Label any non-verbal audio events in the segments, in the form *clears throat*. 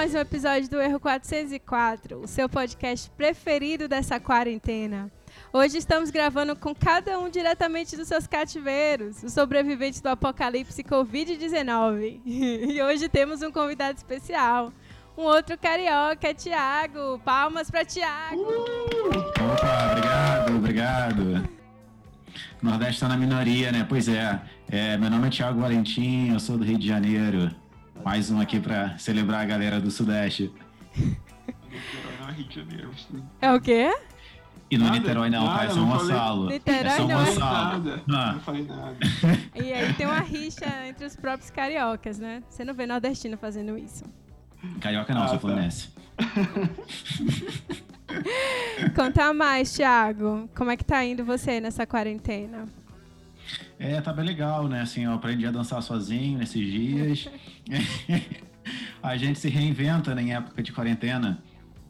Mais um episódio do Erro 404, o seu podcast preferido dessa quarentena. Hoje estamos gravando com cada um diretamente dos seus cativeiros, os sobreviventes do apocalipse Covid-19. *laughs* E hoje temos um convidado especial, um outro carioca, Tiago. Palmas para Tiago! Uh! Opa, obrigado, obrigado. Nordeste está na minoria, né? Pois é. é. Meu nome é Tiago Valentim, eu sou do Rio de Janeiro. Mais um aqui para celebrar a galera do Sudeste. *laughs* É o quê? E no nada, Niterói não, nada, tá? É São Gonçalo. Niterói é São não. Gonçalo. Nada, ah. Não falei nada. *laughs* E aí tem uma rixa entre os próprios cariocas, né? Você não vê nordestino fazendo isso. Carioca não, ah, sou tá. fluminense. *laughs* Conta mais, Thiago. Como é que tá indo você nessa quarentena? É, tá bem legal, né? Assim, eu aprendi a dançar sozinho nesses dias. *laughs* *laughs* a gente se reinventa né, em época de quarentena.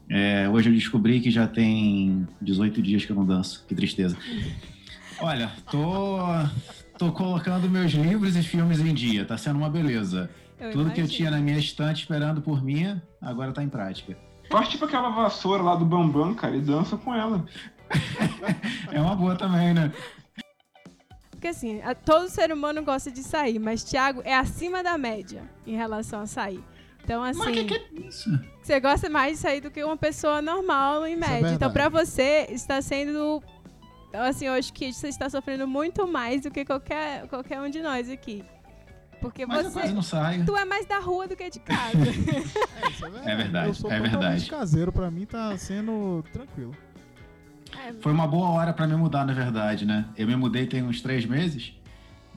É, hoje eu descobri que já tem 18 dias que eu não danço. Que tristeza. Olha, tô, tô colocando meus livros e filmes em dia. Tá sendo uma beleza. Eu Tudo imagino. que eu tinha na minha estante esperando por mim, agora tá em prática. Faz tipo aquela vassoura lá do Bambam, cara, e dança com ela. *laughs* é uma boa também, né? Porque assim, todo ser humano gosta de sair, mas Thiago é acima da média em relação a sair. Então, assim. Mas que, que é isso? Você gosta mais de sair do que uma pessoa normal em é média. É então, pra você, está sendo. Assim, eu acho que você está sofrendo muito mais do que qualquer, qualquer um de nós aqui. Porque Mas você. Eu quase não saio. Tu é mais da rua do que de *laughs* casa. é, isso é verdade. É verdade. Eu sou é verdade. caseiro, pra mim tá sendo tranquilo. Foi uma boa hora para me mudar, na verdade, né? Eu me mudei tem uns três meses.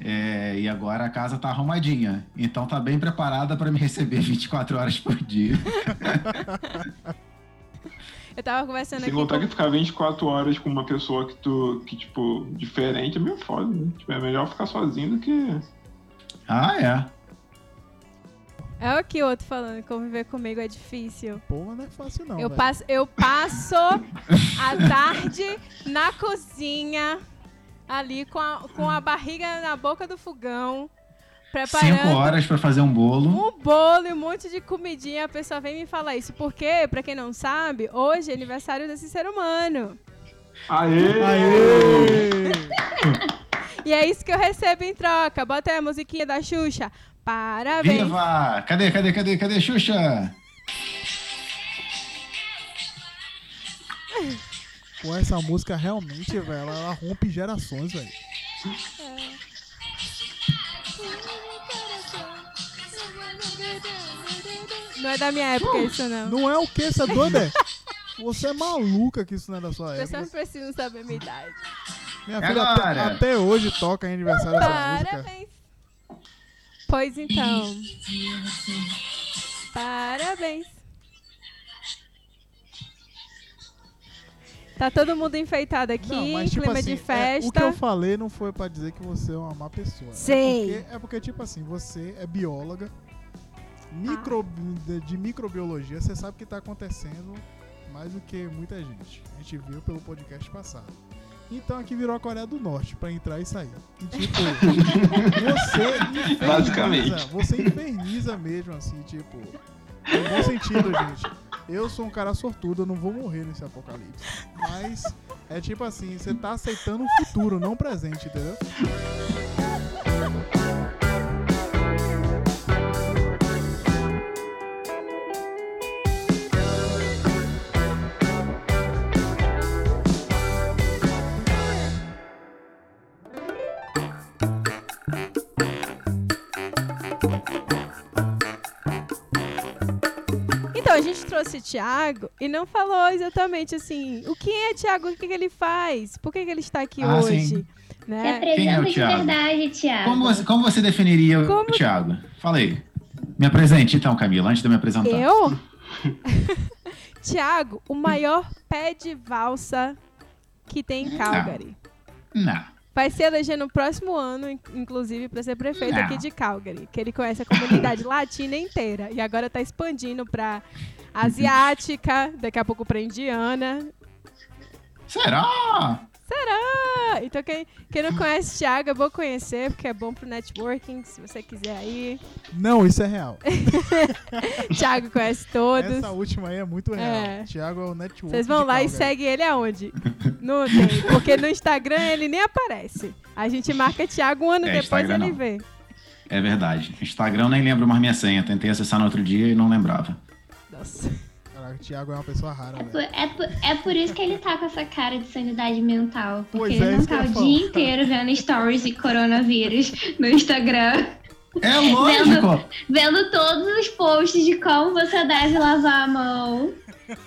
É, e agora a casa tá arrumadinha. Então tá bem preparada para me receber *laughs* 24 horas por dia. Eu tava conversando Sem aqui. Sem contar com... que ficar 24 horas com uma pessoa que tu. que, tipo, diferente é meio foda, né? Tipo, é melhor ficar sozinho do que. Ah, é. É o que o outro falando, conviver comigo é difícil. Pô, não é fácil não. Eu passo, eu passo a tarde na cozinha, ali com a, com a barriga na boca do fogão. Preparando Cinco horas para fazer um bolo. Um bolo e um monte de comidinha. A pessoa vem me falar isso. Porque, para quem não sabe, hoje é aniversário desse ser humano. Aê! Aê! e é isso que eu recebo em troca. Bota aí a musiquinha da Xuxa. Parabéns! Viva! Cadê, cadê, cadê, cadê, Xuxa? Com essa música realmente, velho, ela, ela, rompe gerações, velho. Não é da minha época isso, não. Não é o que? Você é doida? *laughs* Você é maluca que isso não é da sua época. Você não precisa saber a minha idade. Minha filha até, até, hoje toca em aniversário dessa música. Pois então. Parabéns. Tá todo mundo enfeitado aqui, não, mas, tipo clima assim, de festa. É, o que eu falei não foi para dizer que você é uma má pessoa. Sim. É porque, é porque, tipo assim, você é bióloga, micro, ah. de, de, microbiologia, você sabe o que tá acontecendo mais do que muita gente. A gente viu pelo podcast passado. Então aqui virou a Coreia do Norte para entrar e sair. E tipo, *laughs* você inferniza, Basicamente. você inferniza mesmo, assim, tipo. No bom sentido, gente. Eu sou um cara sortudo, eu não vou morrer nesse apocalipse. Mas é tipo assim, você tá aceitando o futuro, não o presente, entendeu? Então, a gente trouxe o Thiago e não falou exatamente assim, o que é Thiago, o que, que ele faz, por que, que ele está aqui ah, hoje. Sim. Né? Se apresenta é o de verdade, Thiago. Como você, como você definiria como... o Thiago? Fala aí. Me apresente então, Camila, antes de eu me apresentar. Eu? *laughs* Thiago, o maior pé de valsa que tem em Calgary. Não. não. Vai se eleger no próximo ano, inclusive, para ser prefeito Não. aqui de Calgary. Que ele conhece a comunidade *laughs* latina inteira. E agora está expandindo para asiática, daqui a pouco para indiana. Será? Será? Então quem, quem não conhece o Thiago, é bom conhecer, porque é bom pro networking, se você quiser aí. Não, isso é real. *laughs* Thiago conhece todos. Essa última aí é muito real. É. Thiago é o network. Vocês vão lá e seguem ele aonde? Não tem, porque no Instagram ele nem aparece. A gente marca Thiago um ano É, depois Instagram ele não. vê. É verdade. Instagram eu nem lembro mais minha senha. Tentei acessar no outro dia e não lembrava. Nossa. Caraca, o Thiago é uma pessoa rara, É por, é, por, é por isso que ele tá com essa cara de sanidade mental. Porque Pois ele é, não tá o dia inteiro vendo stories de coronavírus no Instagram. É lógico! Vendo todos os posts de como você deve lavar a mão.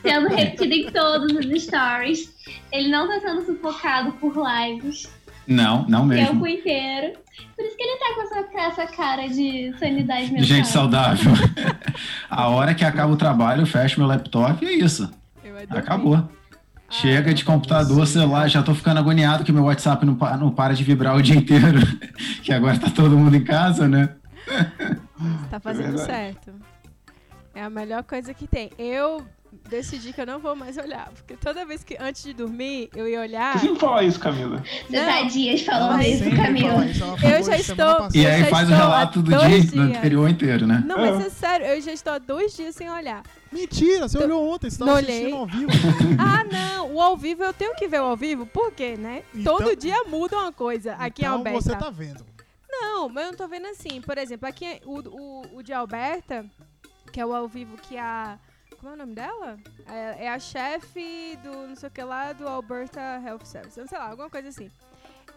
Sendo repetido em todos os stories. Ele não tá sendo sufocado por lives Não, não o mesmo. tempo inteiro. Por isso que ele tá com essa, essa cara de sanidade mental. Gente saudável. *laughs* A hora que acaba o trabalho, eu fecho meu laptop e é isso. Acabou. Chega de computador, celular, já tô ficando agoniado que meu WhatsApp não, pa- não para de vibrar o dia inteiro. *laughs* Que agora tá todo mundo em casa, né? Tá fazendo verdade. certo. É a melhor coisa que tem. Eu decidi que eu não vou mais olhar. Porque toda vez que antes de dormir eu ia olhar. Você sempre fala isso, Camila. Você tá dias falando isso, Camila. isso, Eu já estou-. E aí faz o relato do dia do dias. anterior inteiro, né? Não, mas é sério, eu já estou há dois dias sem olhar. Mentira, você Eu- olhou ontem, você Não tava olhei. assistindo ao vivo. *laughs* Ah, não, o ao vivo eu tenho que ver o ao vivo, por quê, né? Então- Todo dia muda uma coisa aqui em então Alberta. você tá vendo. Não, mas eu não tô vendo assim. Por exemplo, aqui é o, o, o de Alberta, que é o ao vivo que a. Como é o nome dela? É, é a chefe do não sei o que lá do Alberta Health Service. Não sei lá, alguma coisa assim.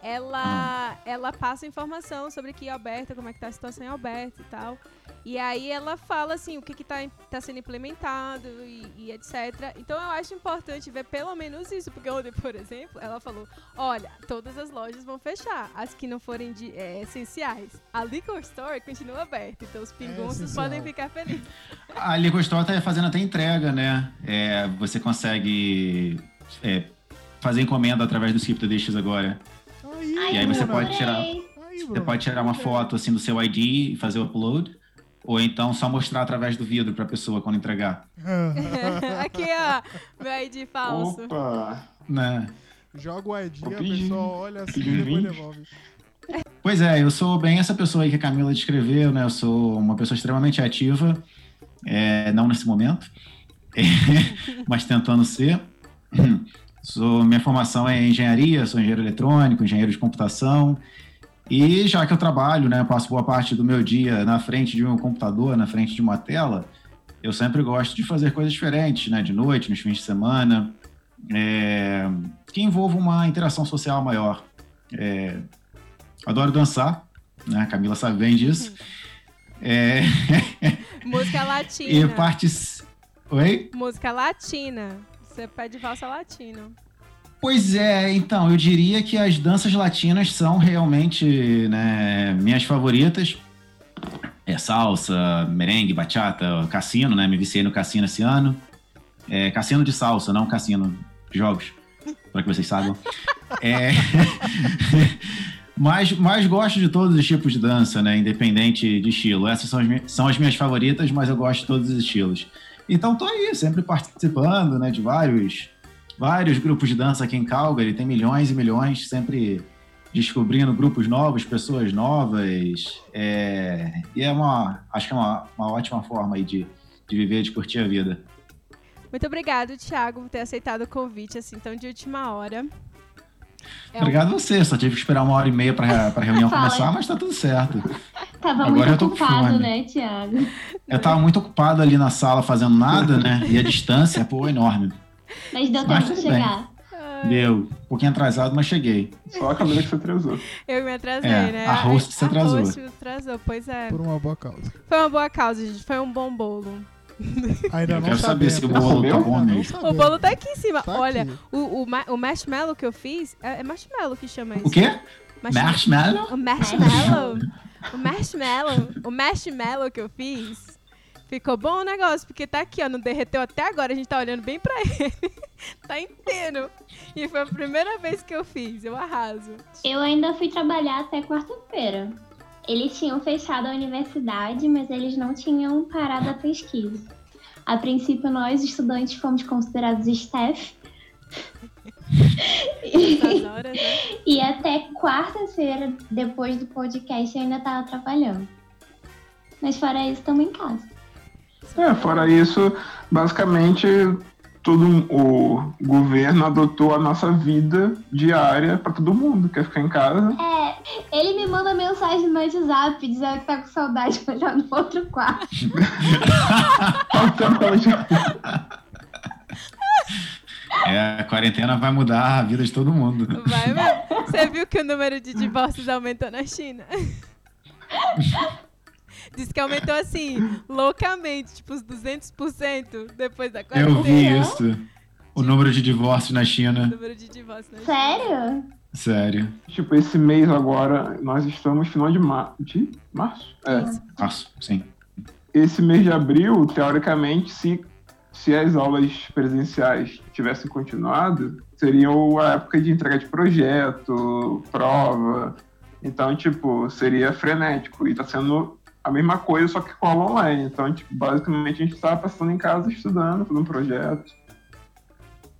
Ela, ela passa informação sobre que Alberta, como é que tá a situação em Alberta e tal. E aí ela fala assim, o que que tá, sendo implementado e, e etc. Então eu acho importante ver pelo menos isso, porque ontem, por exemplo, ela falou, olha, todas as lojas vão fechar, as que não forem de, é, essenciais. A liquor store continua aberta, então os pingunços essencial. podem ficar felizes. A Liquor Store tá fazendo até entrega, né? É, você consegue é, fazer encomenda através do Skip the Dishes agora. Aí, E aí você pode tirar- Aí, Você pode tirar uma foto assim do seu ID e fazer o upload. Ou então só mostrar através do vidro pra pessoa quando entregar. *laughs* Aqui, ó, meu ID falso. Opa! Né? Joga o ID, Vou a pessoa olha assim e depois devolve. Pois é, eu sou bem essa pessoa aí que a Camila descreveu, né? Eu sou uma pessoa extremamente ativa, é, não nesse momento, *laughs* mas tentando ser. Sou, minha formação é engenharia, sou engenheiro eletrônico, engenheiro de computação. E já que eu trabalho, né, passo boa parte do meu dia na frente de um computador, na frente de uma tela, eu sempre gosto de fazer coisas diferentes, né, de noite, nos fins de semana, é, que envolvam uma interação social maior. É, adoro dançar, né, a Camila sabe bem disso. É, *laughs* Música e latina. partic... Oi? Música latina. Você pede valsa latino. Pois é, então, eu diria que as danças latinas são realmente né, minhas favoritas. É salsa, merengue, bachata, cassino, né? Me viciei no cassino esse ano. É, cassino de salsa, não cassino de jogos, para que vocês saibam. É, *laughs* mas, mas gosto de todos os tipos de dança, né? Independente de estilo. Essas são as, mi- são as minhas favoritas, mas eu gosto de todos os estilos. Então tô aí, sempre participando, né? De vários vários grupos de dança aqui em Calgary, tem milhões e milhões, sempre descobrindo grupos novos, pessoas novas. é, E é uma, acho que é uma, uma ótima forma aí de, de viver, de curtir a vida. Muito obrigado, Thiago, por ter aceitado o convite assim tão de última hora. É um- Obrigado a você, só tive que esperar uma hora e meia para a reunião *laughs* Fala. começar, mas tá tudo certo. *laughs* Tava Agora muito eu tô com ocupado, né, Thiago? Eu tava muito ocupado ali na sala fazendo nada, né? E a distância, pô, enorme. Mas deu Mas tempo de bem. chegar. Ai, Deu, um pouquinho atrasado, mas cheguei. Só a Camila que se atrasou. Eu me atrasei, É, né? a host se atrasou. A host se atrasou, pois é. Por uma boa causa. Foi uma boa causa, gente. Foi um bom bolo. *laughs* Ainda Eu não quero saber se o bolo tá bom mesmo. O bolo tá aqui em cima. Tá Olha, aqui. o, o, ma- o marshmallow que eu fiz. É, é marshmallow que chama isso. O quê? Marshmallow. Marshmallow? O marshmallow. o marshmallow. O marshmallow que eu fiz. Ficou bom o negócio, porque tá aqui, ó. Não derreteu até agora. A gente tá olhando bem pra *laughs* ele. tá inteiro. E foi a primeira vez que eu fiz. Eu arraso. Eu ainda fui trabalhar até quarta-feira. Eles tinham fechado a universidade, mas eles não tinham parado a pesquisa. A princípio, nós, estudantes, fomos considerados staff. *laughs* Horas, né? E até quarta-feira, depois do podcast, eu ainda tava trabalhando. Mas fora isso, estamos em casa. É, fora isso, basicamente todo o governo adotou a nossa vida diária pra todo mundo. Quer ficar em casa? É, ele me manda mensagem no WhatsApp dizendo que tá com saudade, mas já no outro quarto. É, a quarentena vai mudar a vida de todo mundo. Vai mesmo. Você viu que o número de divórcios aumentou na China? *laughs* Diz que aumentou assim, loucamente, tipo uns 200% depois da quarentena. Eu vi isso. O número de divórcios na O China. número de divórcios na China. Sério? Sério. Tipo, esse mês agora, nós estamos final de, mar... de março? É. Março, sim. Esse mês de abril, teoricamente, se, se as aulas presenciais tivessem continuado, seriam a época de entrega de projeto, prova. Então, tipo, seria frenético. E tá sendo a mesma coisa, só que rola online. Então, tipo, basicamente, a gente tá passando em casa estudando, fazendo projeto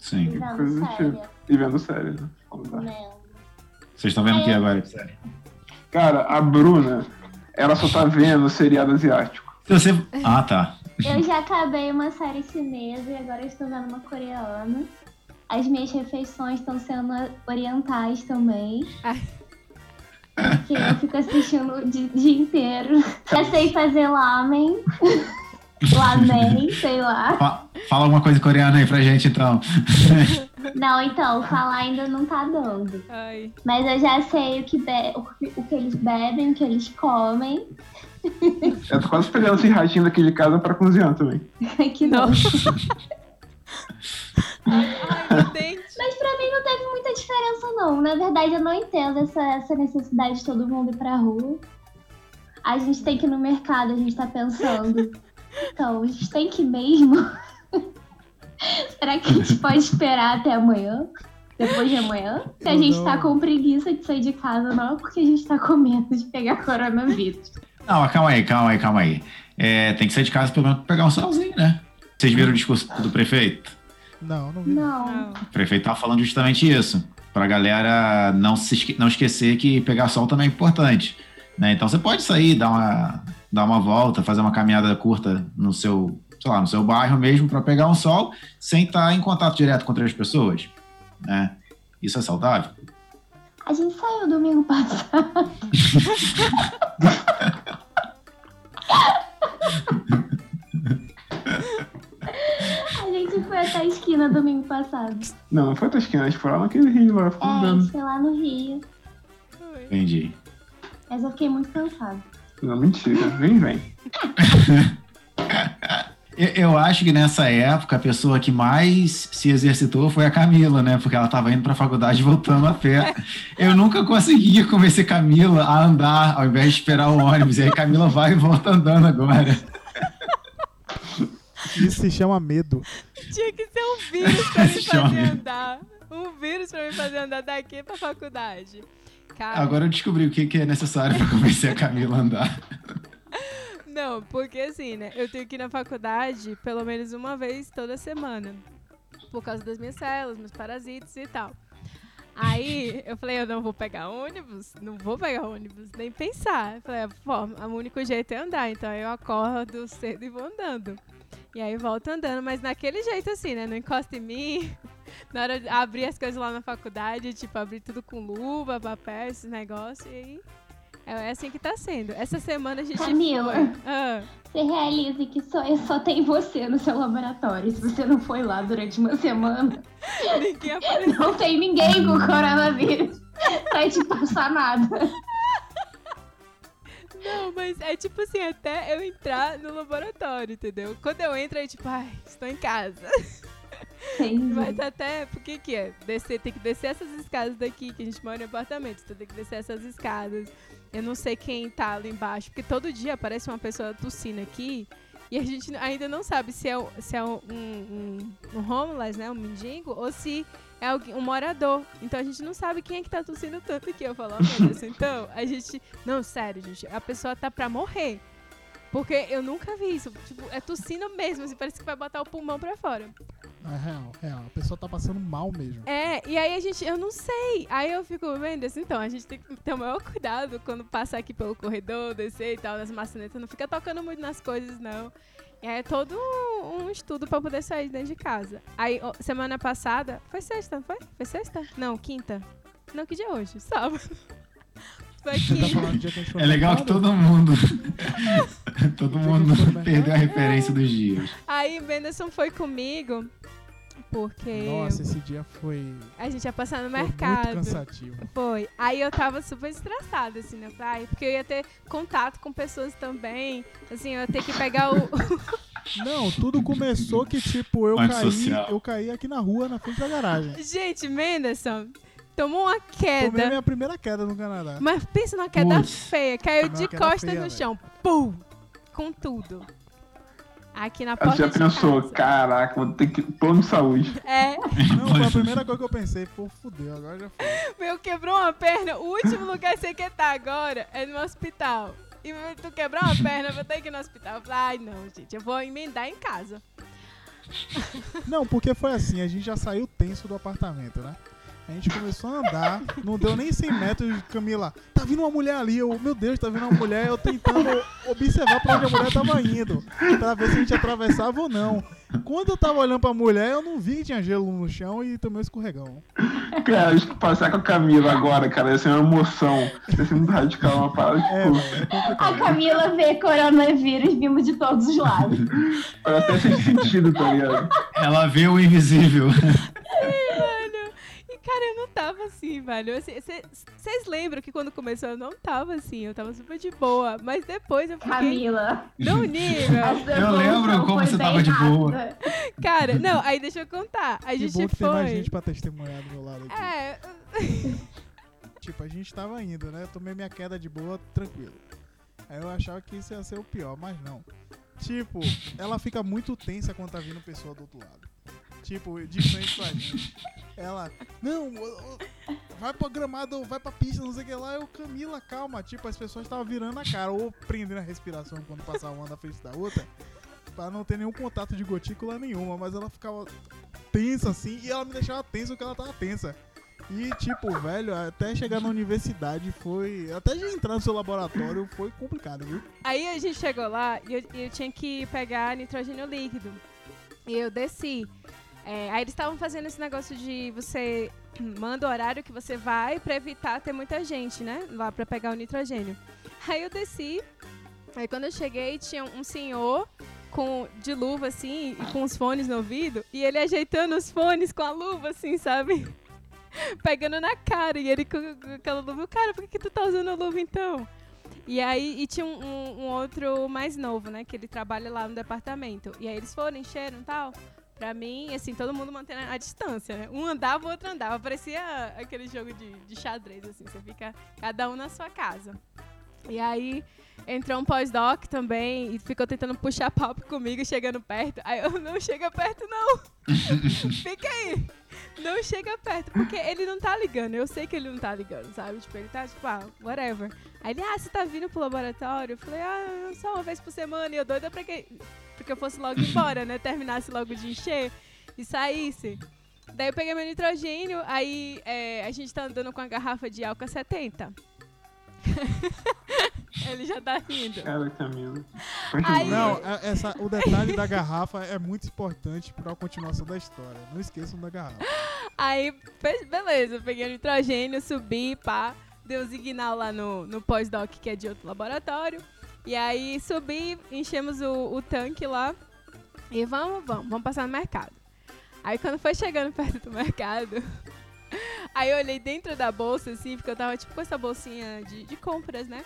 Sim. Vendo coisa do tipo. e vendo série, né? Tá. Vocês estão vendo o que agora? Sério. Cara, a Bruna, ela só tá vendo seriado asiático. Se você... Ah, tá. Eu já acabei uma série chinesa e agora eu estou vendo uma coreana. As minhas refeições estão sendo orientais também. Porque eu fico assistindo o di- dia inteiro. Já sei fazer lamen. *laughs* Lamen, sei lá. Fa- Fala alguma coisa coreana aí pra gente, então. Não, então, falar ainda não tá dando. Ai. Mas eu já sei o que, be- o que- o que eles bebem, o que eles comem. Eu tô quase esperando esse ratinho daqui de casa pra cozinhar também. *laughs* que não. *laughs* Ai, meu dente. Mas pra mim não teve muita diferença, não. Na verdade, eu não entendo essa, essa necessidade de todo mundo ir pra rua. A gente tem que ir no mercado, a gente tá pensando. *laughs* Então, a gente tem que ir mesmo. *laughs* Será que a gente pode esperar até amanhã? Depois de amanhã? Se a gente não. tá com preguiça de sair de casa, não é porque a gente tá com medo de pegar coronavírus. Não, calma aí, calma aí, calma aí. É, tem que sair de casa pelo menos pra pegar um solzinho, né? Vocês viram o discurso do prefeito? Não, não vi. Não. Não. O prefeito tava falando justamente isso. Pra galera não, se esque- não esquecer que pegar sol também é importante. Né? Então você pode sair, dar uma, dar uma volta, fazer uma caminhada curta no seu, sei lá, no seu bairro mesmo para pegar um sol sem estar em contato direto com outras pessoas. Né? Isso é saudável? A gente saiu domingo passado. *laughs* gente foi até a esquina domingo passado. Não, não foi até a esquina, a gente foi lá naquele rio lá, É, a andando. gente foi lá no Rio. Entendi. Mas eu fiquei muito cansada. Não, mentira. Vem, vem. *laughs* Eu, eu acho que nessa época a pessoa que mais se exercitou foi a Camila, né? Porque ela estava indo para a faculdade voltando a pé. Eu nunca conseguia convencer Camila a andar ao invés de esperar o ônibus. E aí Camila vai e volta andando agora. Isso se chama medo. Tinha que ser um vírus pra me *laughs* fazer andar. Um vírus pra me fazer andar daqui pra faculdade. Cara, Agora eu descobri o que, que é necessário para convencer a Camila a andar. *laughs* Não, porque assim, né? Eu tenho que ir na faculdade pelo menos uma vez toda semana. Por causa das minhas células, meus parasitas e tal. Aí eu falei, eu não vou pegar ônibus, não vou pegar ônibus, nem pensar. Eu falei, pô, o único jeito é andar, então eu acordo cedo e vou andando. E aí volto andando, mas naquele jeito assim, né? Não encosta em mim. *laughs* Na hora de abrir as coisas lá na faculdade, tipo, abrir tudo com luva, papel, esses negócios, e aí. É assim que tá sendo. Essa semana a gente Camila. Ah. Você realize que só, só tem você no seu laboratório. Se você não foi lá durante uma semana, *laughs* Ninguém apareceu. não tem ninguém com coronavírus *laughs* pra te passar nada. Não, mas é tipo assim, até eu entrar no laboratório, entendeu? Quando eu entro, é tipo, ai, estou em casa. Entendi. *laughs* Mas até, por que é? Descer, tem que descer essas escadas daqui, que a gente mora em apartamento, então tem que descer essas escadas. Eu não sei quem tá ali embaixo, porque todo dia aparece uma pessoa tossindo aqui, e a gente ainda não sabe se é, se é um, um, um homeless, né, um mendigo, ou se é um morador. Então a gente não sabe quem é que tá tossindo tanto aqui. Eu falo, oh, meu Deus, *laughs* então, a gente... Não, sério, gente, a pessoa tá pra morrer. Porque eu nunca vi isso. Tipo, é tossindo mesmo, assim, parece que vai botar o pulmão pra fora. É real, real. A pessoa tá passando mal mesmo. É, e aí a gente, eu não sei. Aí eu fico vendo assim, então, a gente tem que ter o maior cuidado quando passar aqui pelo corredor, descer e tal, nas maçanetas. Não fica tocando muito nas coisas, não. É todo um, estudo pra poder sair de dentro de casa. Aí, semana passada, foi sexta, não foi? Foi sexta? Não, quinta. Não, que dia é hoje? Sábado. *laughs* Foi Você tá quinta. falando do dia que a gente foi É legal que todo mundo. *laughs* *laughs* todo mundo perdeu a referência dos dias. Aí o Benderson foi comigo, porque Nossa, esse dia foi, a gente ia passar no foi muito mercado. cansativo. Foi. Aí eu tava super estressada, assim, na praia, porque eu ia ter contato com pessoas também. Assim, eu ia ter que pegar o. *laughs* Não, tudo começou que, tipo, eu caí, Antissocial. eu caí aqui na rua, na frente da garagem. Gente, Menderson tomou uma Tomei queda. minha primeira queda no Canadá. Mas pensa numa queda Putz. feia. Caiu de costas feia, no velho. chão. Pum! Com tudo. Aqui na porta você já de pensou, casa. caraca, vou ter que. Plano de saúde. É, Não, *laughs* foi a primeira coisa que eu pensei. Pô, fudeu, agora já foi. meu, quebrou uma perna. O último lugar que você quer estar agora é no hospital. E tu quebrar uma perna, eu vou ter que ir no hospital. Eu falei, ai não, gente, eu vou emendar em casa. Não, porque foi assim, a gente já saiu tenso do apartamento, né? A gente começou a andar, não deu nem 100 metros, Camila, tá vindo uma mulher ali, eu, meu Deus, tá vindo uma mulher, eu tentando observar pra onde a mulher tava indo, pra ver se a gente atravessava ou não. Quando eu tava olhando pra mulher, eu não vi que tinha gelo no chão e tomei um escorregão. Cara, acho que passar com a Camila agora, cara, ia ser uma emoção. Ia ser muito radical, uma parada É, tipo. velho, é A. Camila vê coronavírus vindo de todos os lados. Pra até sem sentido, tá ligado? Ela vê o invisível. *laughs* Cara, eu não tava assim, velho. Vocês lembram que quando começou eu não tava assim, eu tava super de boa. Mas depois eu fiquei Camila. no nível. Eu lembro como foi você tava de boa. Cara, não, aí deixa eu contar. A Que gente bom que tem mais foi. gente pra testemunhar do meu lado aqui. É, *laughs* Tipo, a gente tava indo, né? Eu tomei minha queda de boa, tranquilo. Aí eu achava que isso ia ser o pior, mas não. Tipo, ela fica muito tensa quando tá vindo pessoa do outro lado. Tipo, de frente com a gente. Ela, não, vai pra gramado, vai pra pista, não sei o que lá. Eu, Camila, calma. Tipo, as pessoas estavam virando a cara ou prendendo a respiração quando passava uma na frente da outra. Pra não ter nenhum contato de gotícula nenhuma. Mas ela ficava tensa assim e ela me deixava tensa porque ela tava tensa. E tipo, velho, até chegar na universidade foi. Até entrar no seu laboratório foi complicado, viu? aí a gente chegou lá e eu, eu tinha que pegar nitrogênio líquido. E eu desci. É, aí eles estavam fazendo esse negócio de você *clears throat* manda o horário que você vai pra evitar ter muita gente, né? Lá pra pegar o nitrogênio. Aí eu desci. Aí quando eu cheguei, tinha um senhor com de luva assim e com os fones no ouvido e ele ajeitando os fones com a luva assim, sabe? *laughs* Pegando na cara e ele com, com aquela luva, cara, por que, que tu tá usando a luva então? E aí, e tinha um, um- um outro mais novo, né? Que ele trabalha lá no departamento. E aí eles foram, encheram e tal. Pra mim, assim, todo mundo mantendo a distância, né? Um andava, o outro andava. Parecia aquele jogo de, de xadrez, assim. Você fica cada um na sua casa. E aí, entrou um pós-doc também e ficou tentando puxar papo comigo, chegando perto. Aí eu, não chega perto, não. *laughs* Fica aí. Não chega perto, porque ele não tá ligando. Eu sei que ele não tá ligando, sabe? Tipo, ele tá tipo, ah, whatever. Aí ele, ah, você tá vindo pro laboratório? Eu falei, ah, só uma vez por semana. E eu doida pra que, porque eu fosse logo embora, né? Terminasse logo de encher e saísse. Daí eu peguei meu nitrogênio, aí é, a gente tá andando com a garrafa de álcool 70. *laughs* ele já tá rindo. Cara, Camila. Aí- Não, é- essa, o detalhe da garrafa é muito importante pra continuação da história. Não esqueçam da garrafa. Aí, be- beleza, peguei o nitrogênio, subi, pá, dei o signal lá no, no pós-doc, que é de outro laboratório. E aí subi, enchemos o, o tanque lá e vamos, vamos, vamos passar no mercado. Aí quando foi chegando *laughs* perto do mercado, *laughs* aí eu olhei dentro da bolsa, assim, porque eu tava tipo com essa bolsinha de, de compras, né?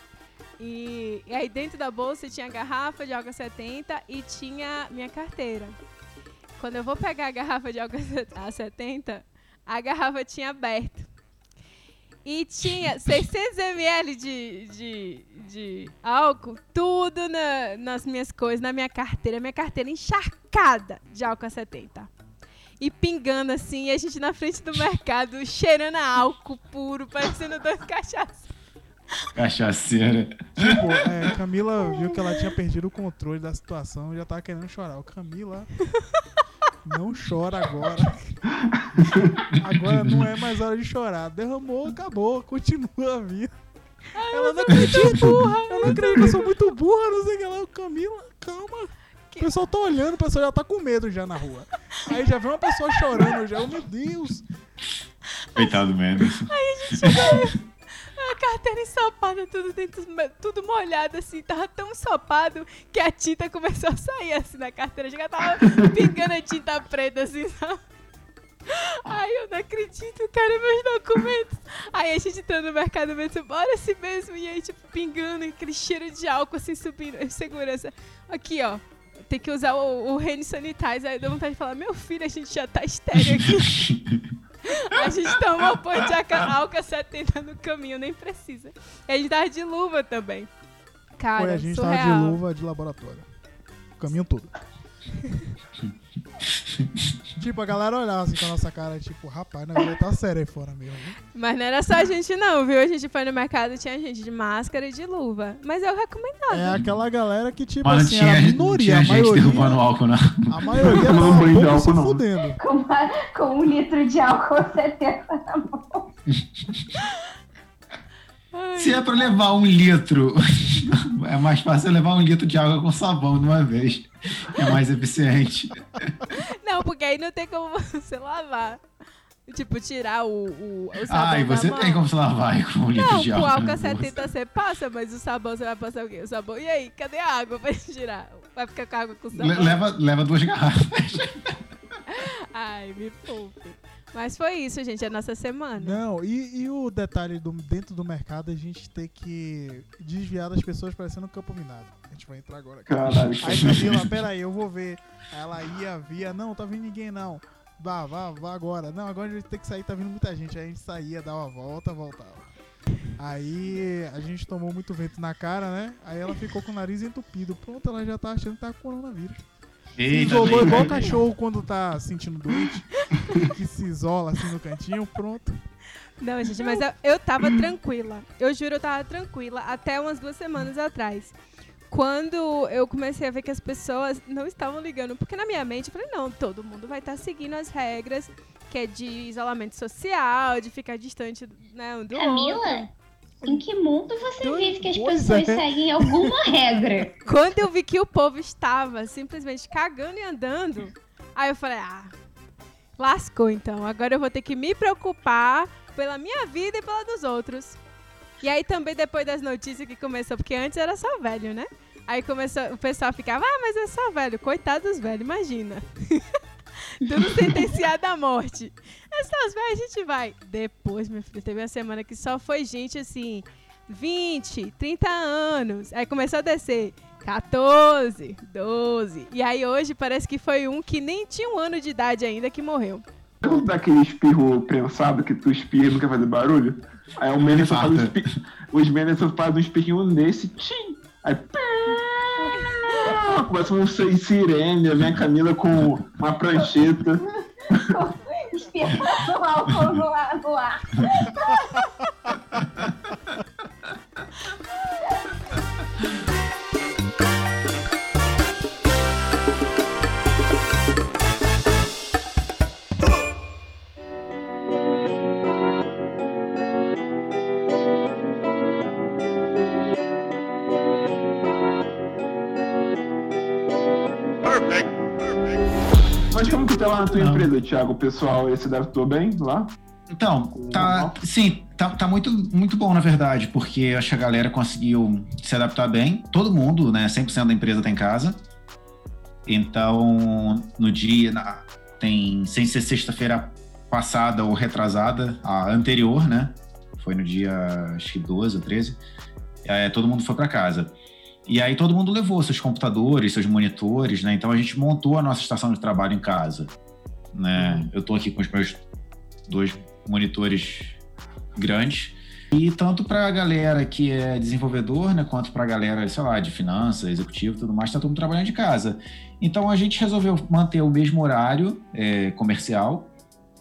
E, e aí dentro da bolsa tinha a garrafa de água 70 e tinha minha carteira. Quando eu vou pegar a garrafa de água a 70, a garrafa tinha aberto. E tinha *laughs* 600 ml de, de, de álcool, tudo na- nas minhas coisas, na minha carteira. Minha carteira encharcada de álcool a 70. E pingando assim, e a gente na frente do mercado, cheirando a álcool puro, parecendo dois *laughs* cachaças. Cachaceira. Tipo, é, Camila viu que ela tinha perdido o controle da situação e já tava querendo chorar. O Camila. Não chora agora. Agora não é mais hora de chorar. Derramou, acabou, continua a vida. Ela não acredita, eu não acredito, eu sou muito burra, não sei o que lá. Camila, calma. O pessoal tá olhando, o pessoal já tá com medo já na rua. Aí já vê uma pessoa chorando já, oh, meu Deus. Coitado Mendes. A carteira ensopada, tudo dentro, tudo molhado assim, tava tão ensopado que a tinta começou a sair assim na carteira, já tava pingando a tinta preta assim, sabe? Ai, eu não acredito, cara, meus documentos. Aí a gente tá no mercado mesmo, bora assim mesmo. E aí, tipo, pingando, aquele cheiro de álcool assim subindo. Segurança. Aqui, ó. Tem que usar o, o hand sanitizer. Aí dá vontade de falar, meu filho, a gente já tá estéreo aqui. *laughs* a gente tomou pão de álcool 70 no caminho, nem precisa. E a gente tava de luva também. Cara, Foi, a gente surreal. tava de luva de laboratório. O caminho todo. Tipo, a galera olhava assim com a nossa cara, tipo, rapaz, não vai tá sério aí fora mesmo. viu? Mas não era só a gente não, viu? A gente foi no mercado e tinha gente de máscara e de luva. Mas eu recomendava. É aquela galera que, tipo Mas não assim, tinha, era a não minoria. tinha A gente derrubando maioria, álcool, não. a maioria Tomando tava banho de álcool, se não. fudendo. Com, uma- com um litro de álcool 70 *laughs* na mão. Ai. Se é pra levar um litro, *laughs* é mais fácil levar um litro de água com sabão de uma vez. É mais eficiente. Não, porque aí não tem como você lavar. Tipo, tirar o, o, o sabão Ah, e você tem como se lavar com um litro Não, de com água. álcool na bolsa. 70 você passa, mas o sabão você vai passar o quê? O sabão. E aí, cadê a água pra tirar? Vai ficar com água com sabão? Le- Leva, leva duas garrafas. Ai, me poupe. Mas foi isso, gente, a nossa semana. Não, e, e o detalhe do, dentro do mercado, a gente tem que desviar das pessoas parecendo um campo minado. A gente vai entrar agora. aqui. Caralho, Aí Camila, pera aí, eu vou ver. Aí Ela ia, via, não, tá vindo ninguém não. Vá, vá, vá agora. Não, agora a gente tem que sair, tá vindo muita gente. Aí a gente saía, dava uma volta, voltava. Aí a gente tomou muito vento na cara, né? Aí ela ficou com o nariz entupido. Pronto, ela já tá achando que tá com coronavírus. Se isolou igual o cachorro quando tá sentindo doente. que se isola assim no cantinho, pronto. Não, gente, mas eu, eu tava tranquila. Eu juro, eu tava tranquila até umas duas semanas atrás. Quando eu comecei a ver que as pessoas não estavam ligando, porque na minha mente eu falei, não, todo mundo vai estar seguindo as regras, que é de isolamento social, de ficar distante né, um do outro. Camila, em que mundo você Do- vive que as Pois pessoas é. seguem alguma *laughs* regra? Quando eu vi que o povo estava simplesmente cagando e andando, aí eu falei, ah, lascou então. Agora eu vou ter que me preocupar pela minha vida e pela dos outros. E aí também depois das notícias que começou, porque antes era só velho, né? Aí começou, o pessoal ficava, ah, mas é só velho. Coitado dos velhos, imagina. *laughs* Tudo sentenciado à morte. É só os velhos, a gente vai. Depois, meu filho, teve uma semana que só foi gente assim, 20, 30 anos. Aí começou a descer. 14, 12. E aí hoje parece que foi um que nem tinha um ano de idade ainda que morreu. Quando dá aquele espirro prensado que tu espirra e não quer fazer barulho? Aí o Menderson faz um espirro. Os Menderson fazem um espirrinho nesse. Tchim, aí. Começa um si- sirene, vem a Camila com uma prancheta. Espirrando álcool no ar. *laughs* No ar. Mas como que tá lá na tua Não. empresa, Thiago? O pessoal aí se adaptou bem lá? Então, tá, sim, tá, tá muito, muito bom, na verdade, porque acho que a galera conseguiu se adaptar bem. Todo mundo, né? 100% da empresa tá em casa. Então, no dia, na- tem, sem ser sexta-feira passada ou retrasada, a anterior, né? Foi no dia, acho que 12 ou 13. É, todo mundo foi para casa. E aí todo mundo levou seus computadores, seus monitores, né? Então a gente montou a nossa estação de trabalho em casa, né? Eu tô aqui com os meus dois monitores grandes. E tanto para a galera que é desenvolvedor, né, quanto para a galera, sei lá, de finanças, executivo e tudo mais, tá todo mundo trabalhando de casa. Então a gente resolveu manter o mesmo horário é, comercial.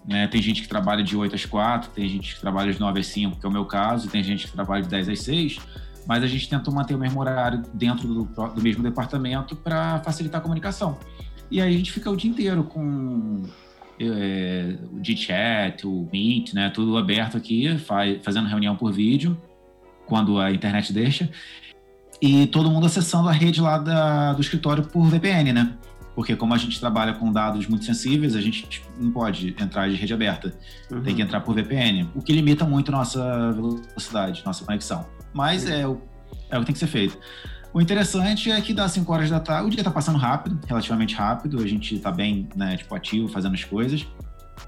Né? Tem gente que trabalha de 8 às 4, tem gente que trabalha de 9 às 5, que é o meu caso, tem gente que trabalha de 10 às 6, mas a gente tentou manter o mesmo horário dentro do, do mesmo departamento para facilitar a comunicação. E aí a gente fica o dia inteiro com é, o G-Chat, o Meet, né? Tudo aberto aqui, faz, fazendo reunião por vídeo, quando a internet deixa. E todo mundo acessando a rede lá da, do escritório por VPN, né? Porque como a gente trabalha com dados muito sensíveis, a gente não pode entrar de rede aberta. Uhum. Tem que entrar por VPN, o que limita muito nossa velocidade, nossa conexão. Mas é é o que tem que ser feito. O interessante é que das 5 horas da tarde, o dia tá passando rápido, relativamente rápido, a gente tá bem, né, tipo, ativo, fazendo as coisas.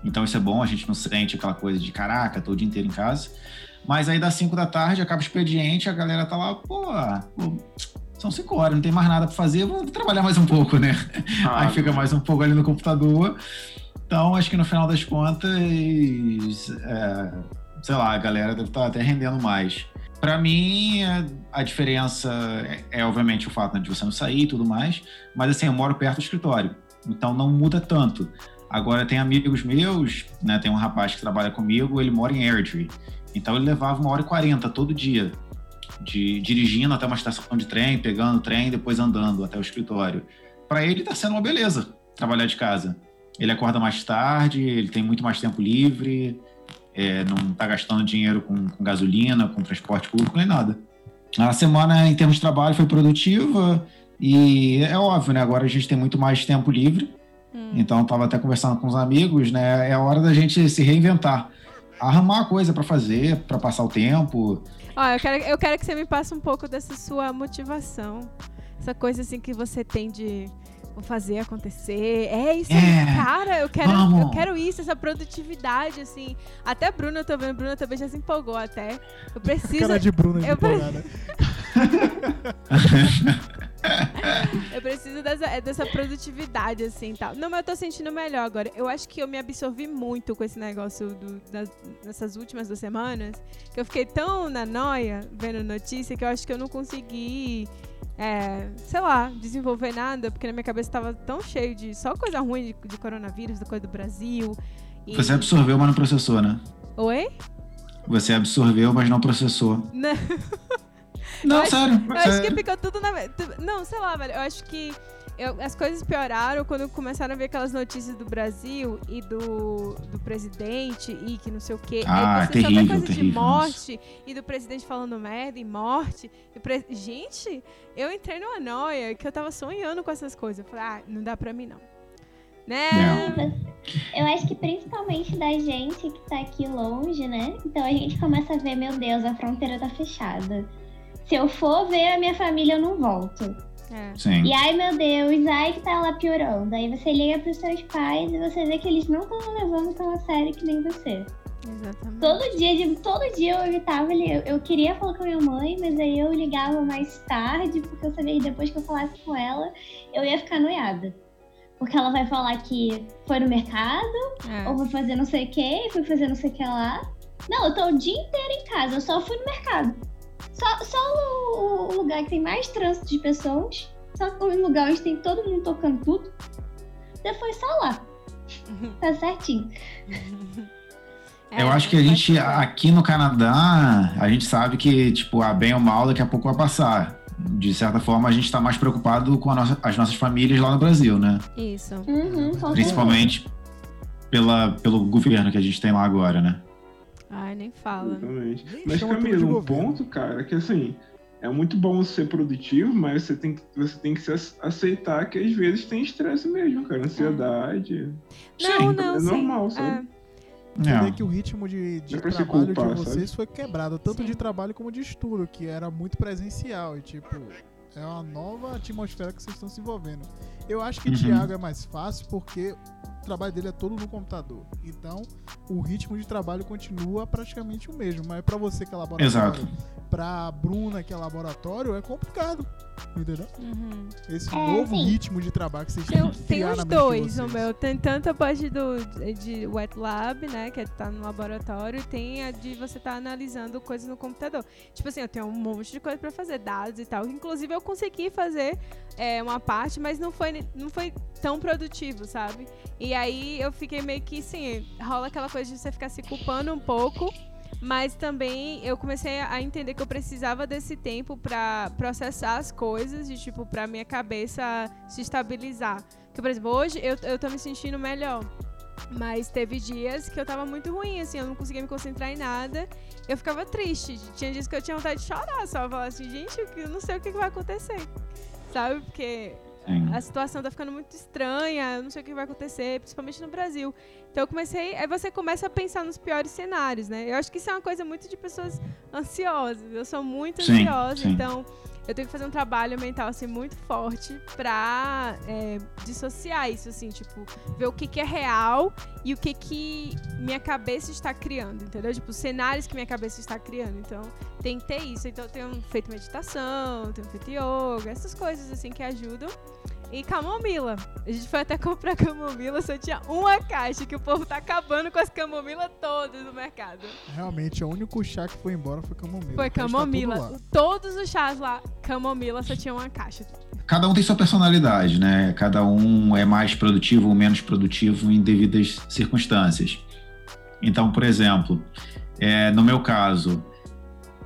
Então isso é bom, a gente não sente aquela coisa de caraca, tô o dia inteiro em casa. Mas aí das 5 da tarde, acaba o expediente, a galera tá lá, pô, pô são 5 horas, não tem mais nada para fazer, vou trabalhar mais um pouco, né? Ah, *laughs* aí fica mais um pouco ali no computador. Então, acho que no final das contas, é, sei lá, a galera deve estar até rendendo mais. Para mim, a, a diferença é, é, obviamente, o fato né, de você não sair e tudo mais, mas assim, eu moro perto do escritório, então não muda tanto. Agora, tem amigos meus, né, tem um rapaz que trabalha comigo, ele mora em Airdrie, então ele levava uma hora e quarenta todo dia, de, dirigindo até uma estação de trem, pegando o trem, depois andando até o escritório. Para ele está sendo uma beleza trabalhar de casa. Ele acorda mais tarde, ele tem muito mais tempo livre, é, não está gastando dinheiro com, com, gasolina, com transporte público, nem nada. A semana, em termos de trabalho, foi produtiva e é óbvio, né? Agora a gente tem muito mais tempo livre. Hum. Então, estava até conversando com os amigos, né? É a hora da gente se reinventar. Arrumar coisa para fazer, para passar o tempo. Ó, eu quero, eu quero que você me passe um pouco dessa sua motivação. Essa coisa assim que você tem de vou fazer acontecer. É isso aí, é, cara. Eu quero, eu quero isso, essa produtividade, assim. Até a Bruna, eu tô vendo, Bruna também já se empolgou até. Eu preciso. Cara de Bruna eu empolgada. *laughs* eu preciso dessa, é, dessa produtividade, assim, tal. Não, mas eu tô sentindo melhor agora. Eu acho que eu me absorvi muito com esse negócio do, das, nessas últimas duas semanas, que eu fiquei tão na noia vendo notícia que eu acho que eu não consegui é, sei lá, desenvolver nada, porque na minha cabeça estava tão cheio de só coisa ruim de, de coronavírus, da coisa do Brasil. E... Você absorveu, mas não processou, né? Oi? Você absorveu, mas não processou. *laughs* Não, não eu sério. Acho, eu acho que ficou tudo na. Não, sei lá, velho. Eu acho que eu, as coisas pioraram quando começaram a ver aquelas notícias do Brasil e do, do presidente e que não sei o quê. Ah, Aí você terrível, só coisa terrível, de morte e do presidente falando merda e morte. E pre... Gente, eu entrei numa noia que eu tava sonhando com essas coisas. Eu falei, ah, não dá pra mim não. Né? Não. Eu acho que principalmente da gente que tá aqui longe, né? Então a gente começa a ver, meu Deus, a fronteira tá fechada. Se eu for ver a minha família, eu não volto. É. Sim. E ai meu Deus, ai que tá lá piorando. Aí você liga pros seus pais e você vê que eles não estão levando tão a sério que nem você. Exatamente. Todo dia, todo dia eu evitava, eu, eu queria falar com a minha mãe, mas aí eu ligava mais tarde, porque eu sabia que depois que eu falasse com ela, eu ia ficar noiada. Porque ela vai falar que foi no mercado, É. ou foi fazer não sei o que, foi fazer não sei o que lá. Não, eu tô o dia inteiro em casa, eu só fui no mercado. Só, só o, o lugar que tem mais trânsito de pessoas, só o lugar onde tem todo mundo tocando tudo. Depois só lá. *laughs* Tá certinho. É, Eu acho que a gente, aqui no Canadá, a gente sabe que, tipo, a bem ou mal daqui a pouco vai passar. De certa forma, a gente tá mais preocupado com a nossa- as nossas famílias lá no Brasil, né? Isso. Uhum, Principalmente pela, pelo governo que a gente tem lá agora, né? Ai, nem fala. Exatamente. Nem Mas, Camilo, um governo. ponto, cara, que assim, é muito bom ser produtivo, mas você tem que, você tem que aceitar que às vezes tem estresse mesmo, cara. Ansiedade. Não, Sim, não, é sim. normal, sabe? É. É. que o ritmo de, de se trabalho culpar, de vocês sabe? foi quebrado, tanto Sim. de trabalho como de estudo, que era muito presencial e tipo, é uma nova atmosfera que vocês estão se envolvendo. Eu acho que Uhum. o Thiago é mais fácil porque trabalho dele é todo no computador. Então, o ritmo de trabalho continua praticamente o mesmo, mas pra você que é laboratório, Exato. Pra Bruna que é laboratório, é complicado. Entendeu? Uhum. Esse É, novo sim. ritmo de trabalho que vocês têm que tem os dois, o meu. Tem tanto a parte do, de wet lab, né? Que é estar no laboratório, e tem a de você estar analisando coisas no computador. Tipo assim, eu tenho um monte de coisa pra fazer, dados e tal. Inclusive, eu consegui fazer é, uma parte, mas não foi, não foi tão produtivo, sabe? E aí eu fiquei meio que, assim, rola aquela coisa de você ficar se culpando um pouco. Mas também eu comecei a entender que eu precisava desse tempo pra processar as coisas e, tipo, pra minha cabeça se estabilizar. Que, por exemplo, hoje eu, eu tô me sentindo melhor. Mas teve dias que eu tava muito ruim, assim, eu não conseguia me concentrar em nada. Eu ficava triste. Tinha dias que eu tinha vontade de chorar, só. Eu falava assim, gente, eu não sei o que vai acontecer. Sabe? Porque Sim. a situação tá ficando muito estranha, eu não sei o que vai acontecer, principalmente no Brasil. Então eu comecei, aí você começa a pensar nos piores cenários, né? Eu acho que isso é uma coisa muito de pessoas ansiosas. Eu sou muito Sim, ansiosa, sim. então eu tenho que fazer um trabalho mental assim muito forte pra é, dissociar isso, assim, tipo, ver o que, que é real e o que, que minha cabeça está criando, entendeu? Tipo, os cenários que minha cabeça está criando. Então, tem que ter isso. Então, eu tenho feito meditação, tenho feito yoga, essas coisas assim que ajudam. E camomila. A gente foi até comprar *laughs* camomila, só tinha uma caixa, que o povo tá acabando com as camomilas todas no mercado. Realmente, o único chá que foi embora foi camomila. Foi tá camomila. lá. Todos os chás lá, camomila, só tinha uma caixa. Cada um tem sua personalidade, né? Cada um é mais produtivo ou menos produtivo em devidas circunstâncias. Então, por exemplo, é, no meu caso,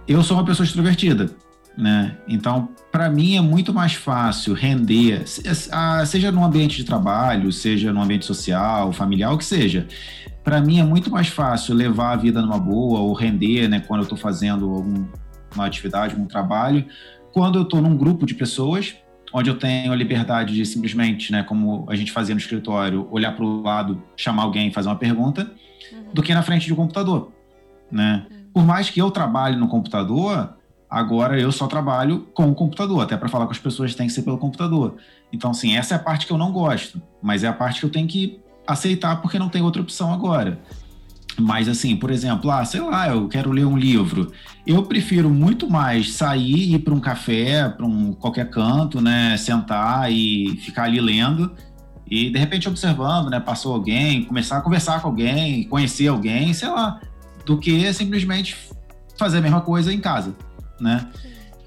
eu sou uma pessoa extrovertida, né? Então, para mim é muito mais fácil render, se- seja no ambiente de trabalho, seja no ambiente social, familiar, o que seja. Para mim é muito mais fácil levar a vida numa boa ou render, né? Quando eu estou fazendo algum- uma atividade, um trabalho, quando eu estou num grupo de pessoas onde eu tenho a liberdade de simplesmente, né, como a gente fazia no escritório, olhar para o lado, chamar alguém e fazer uma pergunta, do que na frente de um computador, né? Por mais que eu trabalhe no computador, agora eu só trabalho com o computador, até para falar com as pessoas tem que ser pelo computador. Então, assim, essa é a parte que eu não gosto, mas é a parte que eu tenho que aceitar porque não tem outra opção agora. Mas assim, por exemplo, ah, sei lá, eu quero ler um livro. Eu prefiro muito mais sair ir para um café, para um qualquer canto, né, sentar e ficar ali lendo e de repente observando, né, passou alguém, começar a conversar com alguém, conhecer alguém, sei lá, do que simplesmente fazer a mesma coisa em casa, né?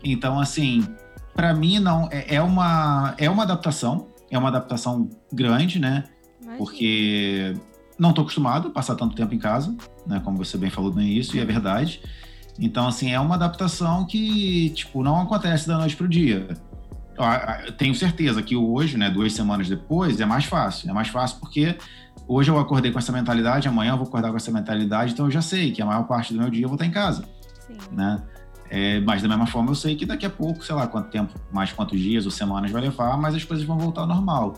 Então, assim, para mim não é, é uma é uma adaptação, é uma adaptação grande, né? Imagina. porque não estou acostumado a passar tanto tempo em casa, né? Como você bem falou no início, e é verdade. Então, assim, é uma adaptação que, tipo, não acontece da noite pro dia. Eu tenho certeza que hoje, né, duas semanas depois, é mais fácil. É mais fácil porque hoje eu acordei com essa mentalidade, amanhã eu vou acordar com essa mentalidade, então eu já sei que a maior parte do meu dia eu vou estar em casa, Sim. né? É, mas da mesma forma eu sei que daqui a pouco, sei lá quanto tempo, mais quantos dias ou semanas vai levar, mas as coisas vão voltar ao normal.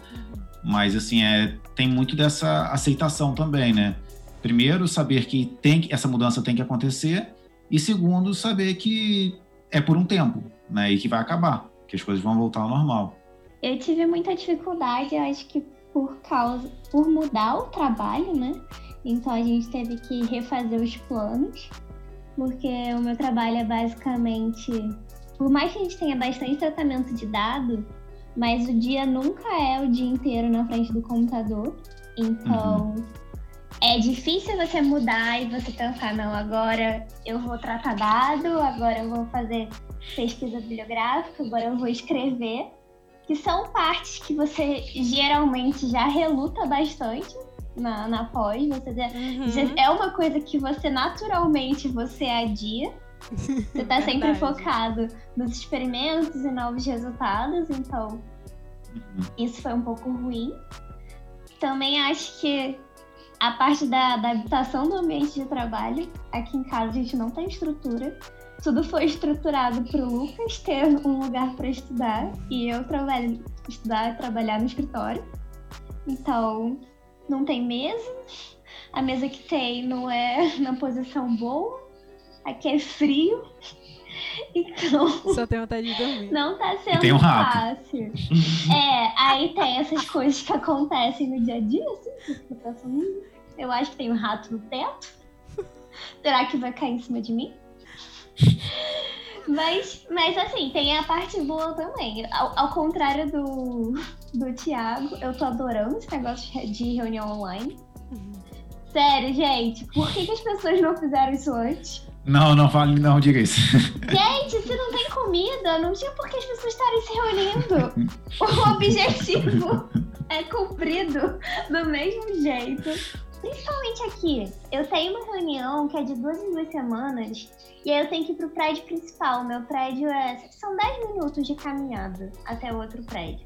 Mas assim, é, tem muito dessa aceitação também, né? Primeiro, saber que tem que, essa mudança tem que acontecer, e segundo, saber que é por um tempo, né? E que vai acabar, que as coisas vão voltar ao normal. Eu tive muita dificuldade, eu acho que por causa, por mudar o trabalho, né? Então a gente teve que refazer os planos, porque o meu trabalho é basicamente, por mais que a gente tenha bastante tratamento de dado, mas o dia nunca é o dia inteiro na frente do computador. Então é difícil você mudar e você pensar, não, agora eu vou tratar dado, agora eu vou fazer pesquisa bibliográfica, agora eu vou escrever que são partes que você geralmente já reluta bastante na, na pós. Você Uhum. é uma coisa que você naturalmente você adia. Você tá *laughs* sempre focado nos experimentos e novos resultados, então isso foi um pouco ruim. Também acho que a parte da, da habitação do ambiente de trabalho, aqui em casa a gente não tem estrutura. Tudo foi estruturado para o Lucas ter um lugar para estudar e eu trabalho, estudar e trabalhar no escritório. Então, não tem mesa. A mesa que tem não é *laughs* na posição boa. Aqui é frio. *laughs* Então, Só tenho vontade de dormir. não tá sendo tem um rato. fácil. É, aí tem essas *laughs* coisas que acontecem no dia a dia, assim, que eu "Hum, eu acho que tem um rato no teto. Será que vai cair em cima de mim? Mas, mas assim, tem a parte boa também. Ao, ao contrário do, do Thiago, eu tô adorando esse negócio de reunião online. Sério, gente, por que, que as pessoas não fizeram isso antes? Não, não fale, não diga isso. Gente, se não tem comida, não tinha por que as pessoas estarem se reunindo. O *laughs* objetivo é cumprido do mesmo jeito. Principalmente aqui. Eu tenho uma reunião que é de duas em duas semanas. E aí eu tenho que ir pro prédio principal. Meu prédio é. São 10 minutos de caminhada até o outro prédio.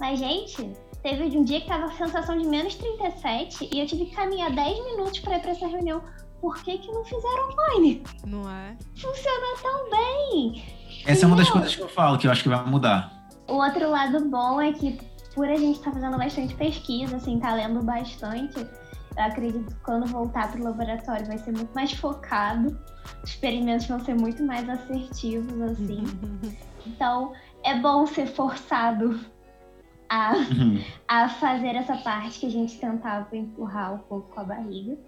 Mas, gente, Teve um dia que tava a sensação de menos 37 e eu tive que caminhar 10 minutos pra ir pra essa reunião. Por que que não fizeram online? Não é? Funciona tão bem! Essa é uma das Não. coisas que eu falo, que eu acho que vai mudar. O outro lado bom é que, por a gente estar fazendo bastante pesquisa, assim, tá lendo bastante, eu acredito que quando voltar pro laboratório vai ser muito mais focado, os experimentos vão ser muito mais assertivos, assim. *laughs* Então, é bom ser forçado a, a fazer essa parte que a gente tentava empurrar um pouco com a barriga.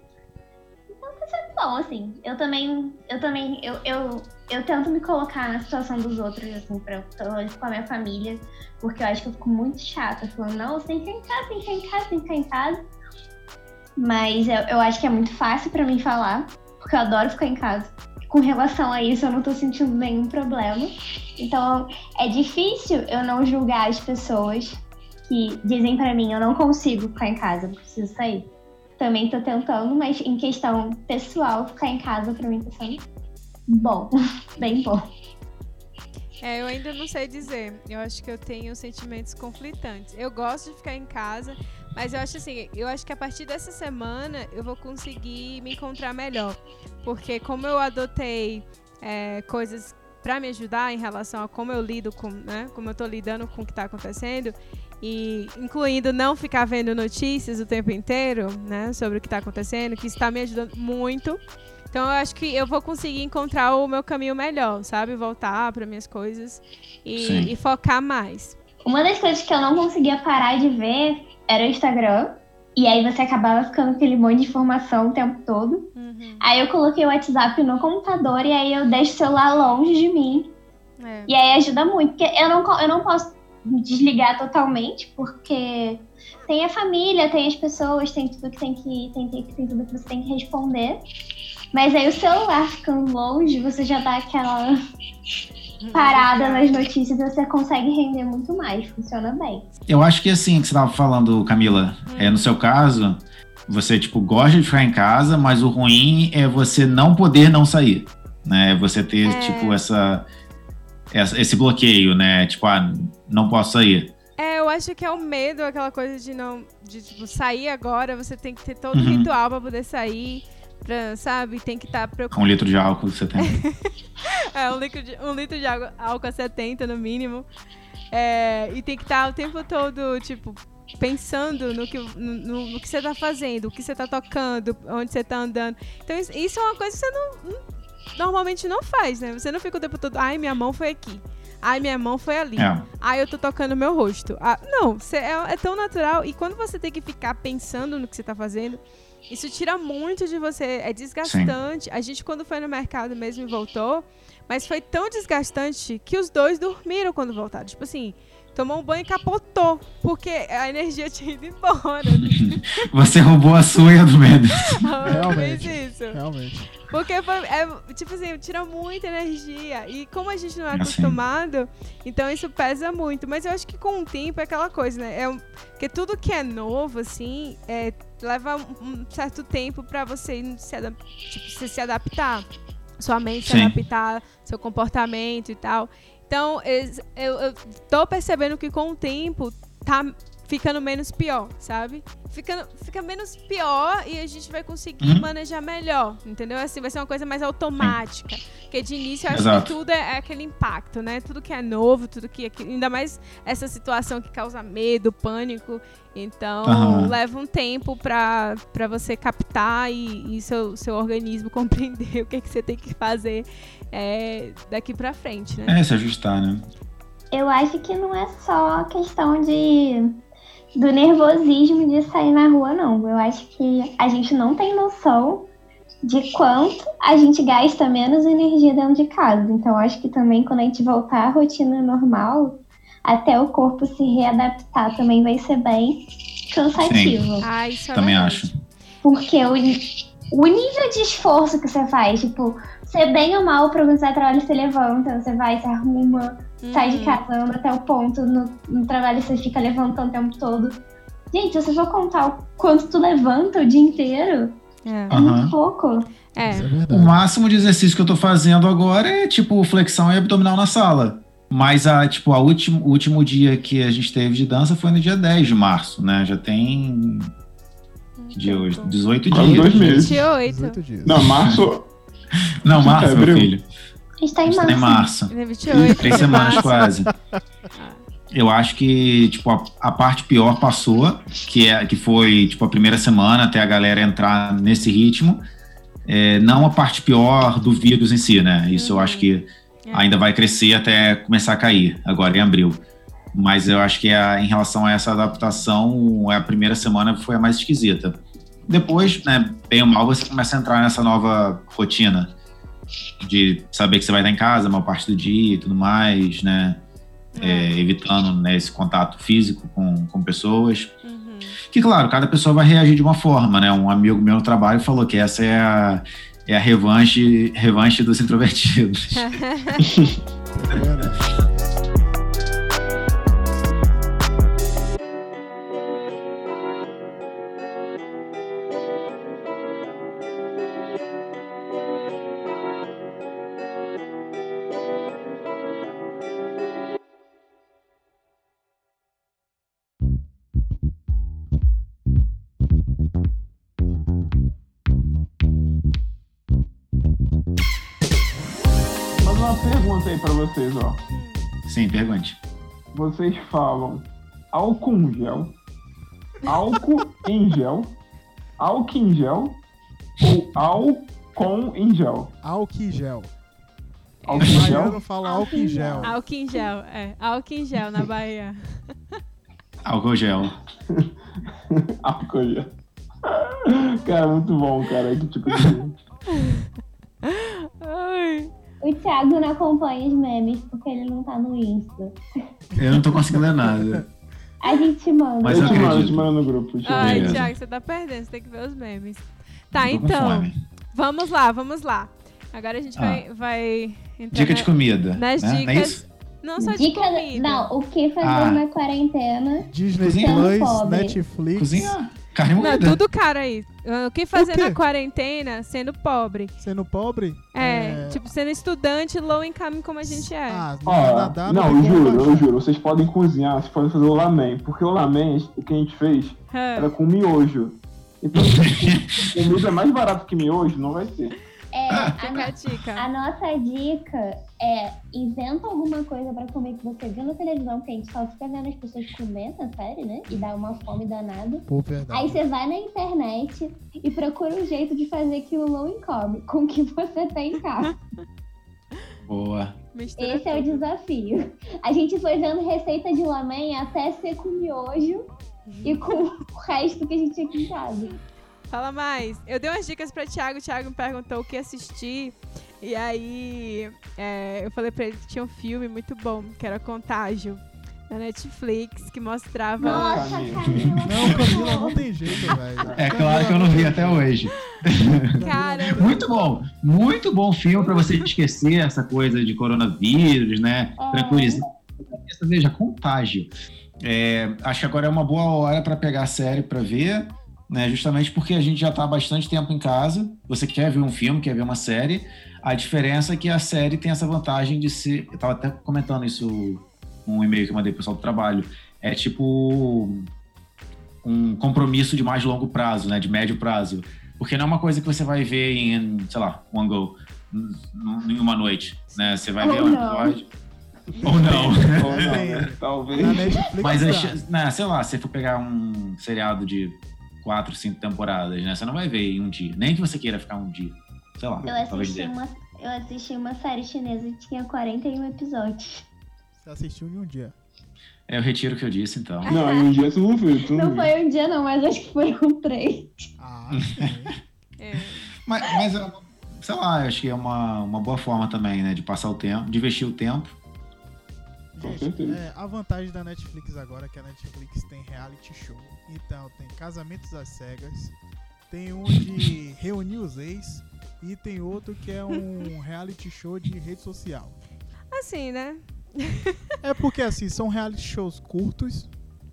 Então tá sendo bom, assim. Eu também, eu também, eu, eu, eu tento me colocar na situação dos outros, assim, pra, com a minha família, porque eu acho que eu fico muito chata, falando, não, você tem que ficar em casa, tem que ficar em casa, tem que ficar em casa. Mas eu, eu acho que é muito fácil pra mim falar, porque eu adoro ficar em casa. Com relação a isso, eu não tô sentindo nenhum problema. Então, é difícil eu não julgar as pessoas que dizem pra mim, eu não consigo ficar em casa, eu preciso sair. Também tô tentando, mas em questão pessoal, ficar em casa pra mim tá sendo bom, *laughs* bem bom. É, eu ainda não sei dizer. Eu acho que eu tenho sentimentos conflitantes. Eu gosto de ficar em casa, mas eu acho assim, eu acho que a partir dessa semana eu vou conseguir me encontrar melhor. Porque como eu adotei é, coisas pra me ajudar em relação a como eu lido com, né? Como eu tô lidando com o que tá acontecendo. E incluindo não ficar vendo notícias o tempo inteiro, né? Sobre o que tá acontecendo, que está me ajudando muito. Então eu acho que eu vou conseguir encontrar o meu caminho melhor, sabe? Voltar para minhas coisas e, e focar mais. Uma das coisas que eu não conseguia parar de ver era o Instagram. E aí você acabava ficando com aquele monte de informação o tempo todo. Uhum. Aí eu coloquei o WhatsApp no computador e aí eu deixo o celular longe de mim. É. E aí ajuda muito, porque eu não, eu não posso desligar totalmente, porque tem a família, tem as pessoas, tem tudo que tem que. Tem, tem, tem tudo que você tem que responder. Mas aí o celular ficando longe, você já dá aquela parada nas notícias você consegue render muito mais. Funciona bem. Eu acho que assim, que você tava falando, Camila, é, no seu caso, você, tipo, gosta de ficar em casa, mas o ruim é você não poder não sair, né? Você ter, É. tipo, essa, essa- esse bloqueio, né? Tipo, ah, não posso sair. É, eu acho que é o medo, aquela coisa de não. De tipo, sair agora, você tem que ter todo o Uhum. ritual pra poder sair. Pra, sabe? Tem que estar preocupado. Com um litro de álcool que você tem. É, um litro de, um litro de álcool a 70 no mínimo. É, e tem que estar o tempo todo, tipo, pensando no que, no, no- que você tá fazendo, o que você tá tocando, onde você tá andando. Então, isso, isso é uma coisa que você não, normalmente não faz, né? Você não fica o tempo todo, ai, minha mão foi aqui. Ai, minha mão foi ali. É. Ai, eu tô tocando meu rosto. Ah, não, você- é, é tão natural. E quando você tem que ficar pensando no que você tá fazendo, isso tira muito de você. É desgastante. A gente, quando foi no mercado mesmo e voltou, mas foi tão desgastante que os dois dormiram quando voltaram. Tipo assim, tomou um banho e capotou. Porque a energia tinha ido embora. *laughs* Você roubou a sua e a do Mendes. Realmente. Isso. Realmente. Porque foi, é, tipo assim, tira muita energia. E como a gente não é Assim. acostumado, então isso pesa muito. Mas eu acho que com o tempo é aquela coisa, né? É porque tudo que é novo, assim, é, leva um certo tempo pra você se, tipo, você se adaptar. Sua mente se adaptar, seu comportamento e tal. Então, eu, eu tô percebendo que com o tempo tá ficando menos pior, sabe? Ficando, fica menos pior e a gente vai conseguir Uhum. manejar melhor, entendeu? Assim, vai ser uma coisa mais automática. Porque de início eu acho Exato. que tudo é, é aquele impacto, né? Tudo que é novo, tudo que. que- Ainda mais essa situação que causa medo, pânico. Então, Aham. leva um tempo pra, pra você captar e, e seu, seu organismo *laughs* compreender o que, que você tem que fazer é, daqui pra frente, né? É, se ajustar, né? Eu acho que não é só questão de do nervosismo de sair na rua, não. Eu acho que a gente não tem noção de quanto a gente gasta menos energia dentro de casa. Então, eu acho que também quando a gente voltar à rotina normal, até o corpo se readaptar também vai ser bem cansativo. Ah, isso é Também acho. Porque o, o nível de esforço que você faz, tipo, você bem ou mal pra você trabalho, você levanta, você vai, você arruma, sai de Uhum. casa, anda até o ponto, no, no trabalho você fica levantando o tempo todo. Gente, se você for contar o quanto tu levanta o dia inteiro, É. é muito pouco. É. É O máximo de exercício que eu tô fazendo agora é tipo flexão e abdominal na sala. Mas a, tipo, a último, o último dia que a gente teve de dança foi no dia 10 de março, né? Já tem que dia hoje? 18 Quase dias. dois meses. 28. 18 dias. Não, março. Não, março, meu Abril. filho. A gente tá A em gente tá em março. março. Ele é 28. Três semanas março. quase. Eu acho que, tipo, a, a parte pior passou, que, é, que foi, tipo, a primeira semana até a galera entrar nesse ritmo. É, não a parte pior do vírus em si, né? Isso eu acho que É. ainda vai crescer até começar a cair, agora em abril. Mas eu acho que a, em relação a essa adaptação, a primeira semana foi a mais esquisita. Depois, né, bem ou mal, você começa a entrar nessa nova rotina de saber que você vai estar em casa a maior parte do dia e tudo mais, né? É, evitando né, esse contato físico com, com pessoas. Uhum. Que, claro, cada pessoa vai reagir de uma forma, né? Um amigo meu no trabalho falou que essa é a, é a revanche, revanche dos introvertidos. *laughs* *laughs* aí pra vocês, ó. Sim, pergunte. Vocês falam álcool em gel, álcool em gel, álcool em gel ou álcool em gel? Álcool em gel. Álcool em gel? fala álcool em gel. Álcool em gel, é. Álcool em gel na Bahia. Álcool gel. *laughs* Álcool gel. Cara, muito bom, cara. Que tipo de. O Thiago não acompanha os memes porque ele não tá no Insta. Eu não tô conseguindo ler nada. A gente manda. Mas eu eu te mando, eu acredito. te mando no grupo. ver. Ai. Thiago, você tá perdendo, você tem que ver os memes. Tá, então, vamos lá, vamos lá. Agora a gente vai, vai entrar Dica na- de comida. nas né? Não é dicas. isso? Não só de Dica. comida. Não, o que fazer Ah. na quarentena? Disney. Plus. Netflix. Cozinha carne Não, moída. tudo caro aí. O que fazer quê? na quarentena sendo pobre? Sendo pobre? É, tipo, sendo estudante low income como a gente é. Ah, Ó, Canadá não, eu juro, eu juro. Vocês podem cozinhar, vocês podem fazer o lamen. Porque o lamen, o que a gente fez, Ah. era com miojo. Então, *laughs* comida mais barato que miojo não vai ser. É, *laughs* a, a no- dica. a nossa dica é inventa alguma coisa pra comer que você viu na televisão, porque a gente só fica vendo as pessoas comer na série, né? E dá uma fome danada. Pô, verdade. Aí você vai na internet e procura um jeito de fazer aquilo low income com o que você tem em casa. *laughs* Boa. Mistura Esse é o desafio. A gente foi vendo receita de lamen até ser com miojo e com o resto que a gente tinha aqui em casa. Fala mais. Eu dei umas dicas pra Thiago, o Thiago me perguntou o que assistir. E aí é, eu falei pra ele que tinha um filme muito bom, que era Contágio, na Netflix, que mostrava. Nossa, Camila. Não, Camila, não tem jeito, velho. É claro que eu não vi até hoje. Cara, Muito bom, muito bom filme pra você esquecer essa coisa de coronavírus, né? É. Tranquilizar. Veja, contágio. É, acho que agora é uma boa hora para pegar a série para ver, né? Justamente porque a gente já tá há bastante tempo em casa. Você quer ver um filme, quer ver uma série. A diferença é que a série tem essa vantagem de ser. Eu tava até comentando isso num e-mail que eu mandei pro pessoal do trabalho. É tipo um compromisso de mais longo prazo, né? De médio prazo. Porque não é uma coisa que você vai ver em, sei lá, one go, em uma noite, né? Você vai Ou ver um episódio. Ou não. Ou não, né? Talvez. Mas, chan- né, sei lá, se você for pegar um seriado de quatro, cinco temporadas, né? Você não vai ver em um dia. Nem que você queira ficar um dia. Sei lá, Eu assisti, uma, eu assisti uma série chinesa que tinha 41 episódios. Você assistiu em um dia. É, eu retiro o que eu disse, então. *laughs* Não, em um dia tu não viu, tu não, foi um dia não, mas acho que foram três. Ah, *laughs* sim. é, Mas, mas é, sei lá, eu acho que é uma, uma boa forma também, né? De passar o tempo, de investir o tempo. Gente, é, a vantagem da Netflix agora é que a Netflix tem reality show. Então, tem Casamentos às Cegas, tem um de *laughs* reunir os ex e tem outro que é um reality show de rede social. assim, né? É *laughs* porque, assim, são reality shows curtos,